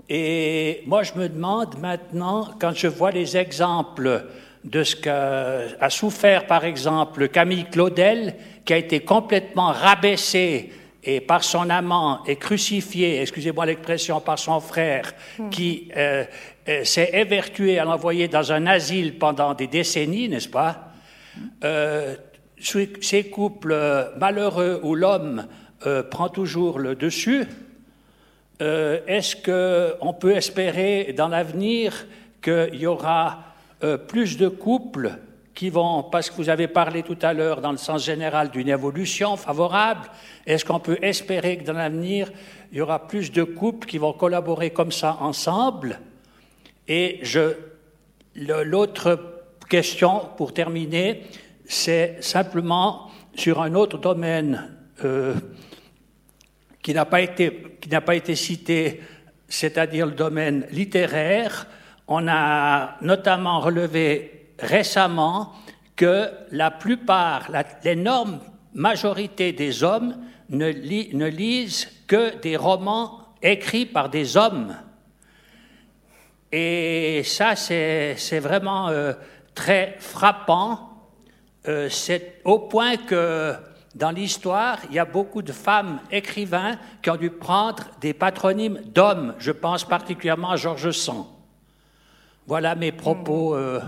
Et moi, je me demande maintenant, quand je vois les exemples de ce qu'a souffert, par exemple, Camille Claudel, qui a été complètement rabaissé et par son amant et crucifié, excusez-moi l'expression, par son frère, qui euh, euh, s'est évertué à l'envoyer dans un asile pendant des décennies, n'est-ce pas? Euh, Ces couples malheureux où l'homme prend toujours le dessus, est-ce qu'on peut espérer dans l'avenir qu'il y aura plus de couples qui vont, parce que vous avez parlé tout à l'heure dans le sens général d'une évolution favorable, est-ce qu'on peut espérer que dans l'avenir, il y aura plus de couples qui vont collaborer comme ça ensemble? Et l'autre question, pour terminer, c'est simplement sur un autre domaine euh, qui n'a pas été, qui n'a pas été cité, c'est-à-dire le domaine littéraire. On a notamment relevé récemment que la plupart, l'énorme majorité des hommes ne, ne, lisent que des romans écrits par des hommes. Et ça, c'est vraiment euh, très frappant. Euh, c'est au point que dans l'histoire, il y a beaucoup de femmes écrivains qui ont dû prendre des patronymes d'hommes. Je pense particulièrement à Georges Sand. Voilà mes propos. Euh,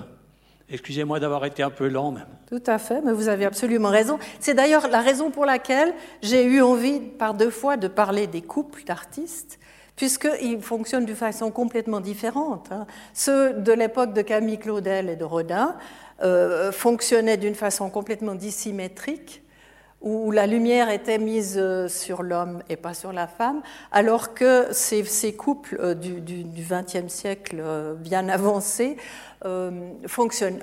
Excusez-moi d'avoir été un peu long. Tout à fait, mais vous avez absolument raison. C'est d'ailleurs la raison pour laquelle j'ai eu envie par deux fois de parler des couples d'artistes, puisqu'ils fonctionnent d'une façon complètement différente. Hein. Ceux de l'époque de Camille Claudel et de Rodin euh, fonctionnaient d'une façon complètement dissymétrique, où la lumière était mise euh, sur l'homme et pas sur la femme, alors que ces, couples euh, du XXe siècle bien avancés euh,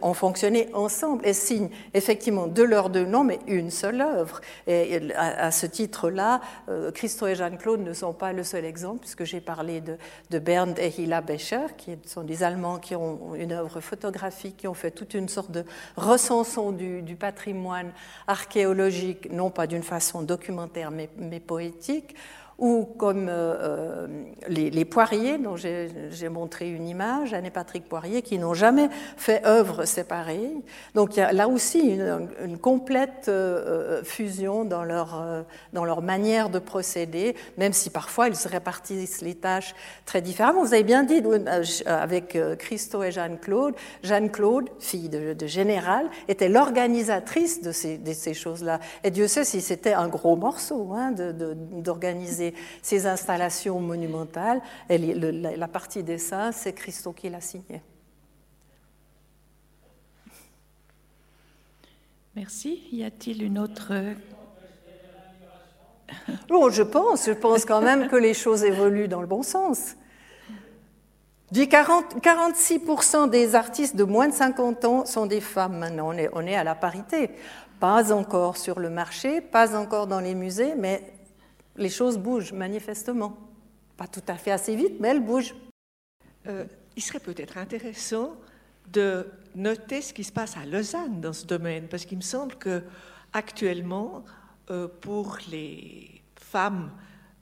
ont fonctionné ensemble et signent effectivement de leurs deux noms, mais une seule œuvre. Et à, ce titre-là, euh, Christo et Jeanne-Claude ne sont pas le seul exemple, puisque j'ai parlé de, de Bernd et Hilla Becher, qui sont des Allemands qui ont une œuvre photographique, qui ont fait toute une sorte de recension du, patrimoine archéologique, non pas d'une façon documentaire, mais, mais poétique ou comme euh, euh, les, Poiriers, dont j'ai montré une image, Anne et Patrick Poirier, qui n'ont jamais fait œuvre séparée. Donc il y a là aussi une, complète euh, fusion dans leur, dans leur manière de procéder, même si parfois ils se répartissent les tâches très différemment. Vous avez bien dit avec Christo et Jeanne-Claude, Jeanne-Claude, fille de, général, était l'organisatrice de ces, de ces choses-là. Et Dieu sait si c'était un gros morceau hein, d'organiser ces, installations monumentales. Et la, partie dessin, c'est Christo qui l'a signé. Merci. Y a-t-il une autre Bon, je pense, je pense quand même que les choses évoluent dans le bon sens. 46% des artistes de moins de 50 ans sont des femmes maintenant. On est, on est à la parité. Pas encore sur le marché, pas encore dans les musées, mais les choses bougent manifestement. Pas tout à fait assez vite, mais elles bougent. Euh, il serait peut-être intéressant de noter ce qui se passe à Lausanne dans ce domaine, parce qu'il me semble que actuellement, euh, pour les femmes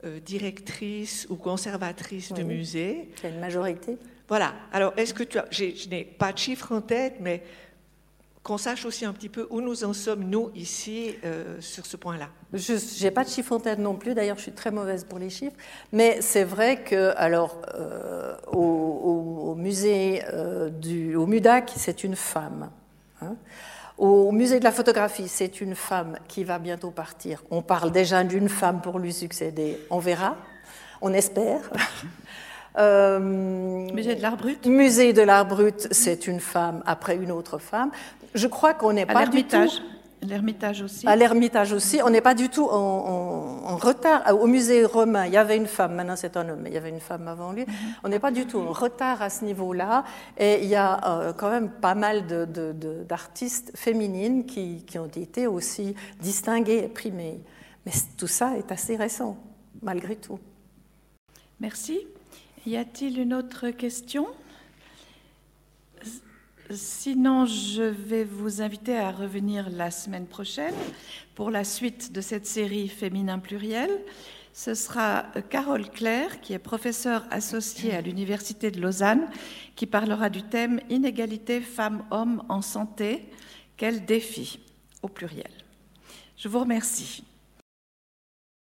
euh, directrices ou conservatrices de musées, il y a une majorité. Voilà. Alors, est-ce que tu as, je n'ai pas de chiffres en tête, mais qu'on sache aussi un petit peu où nous en sommes, nous, ici, euh, sur ce point-là. Je n'ai pas de chiffres en tête non plus, d'ailleurs, je suis très mauvaise pour les chiffres, mais c'est vrai que, alors, euh, au, musée euh, du, au MUDAC, c'est une femme. Hein. Au musée de la photographie, c'est une femme qui va bientôt partir. On parle déjà d'une femme pour lui succéder. On verra, on espère. Musée de l'art brut Musée de l'art brut, c'est une femme après une autre femme je crois qu'on n'est pas du tout. L'Ermitage aussi. À l'Ermitage aussi, on n'est pas du tout en, retard. Au musée romain, il y avait une femme, maintenant c'est un homme, mais il y avait une femme avant lui. Mhm. On n'est pas du tout en retard à ce niveau-là. Et il y a euh, quand même pas mal d'artistes féminines qui, qui, ont été aussi distinguées et primées. Mais tout ça est assez récent, malgré tout. Merci. Y a-t-il une autre question? Sinon, je vais vous inviter à revenir la semaine prochaine pour la suite de cette série Féminin pluriel. ce sera Carole Claire, qui est professeure associée à l'Université de Lausanne, qui parlera du thème Inégalité femmes-hommes en santé, quel défi au pluriel. Je vous remercie.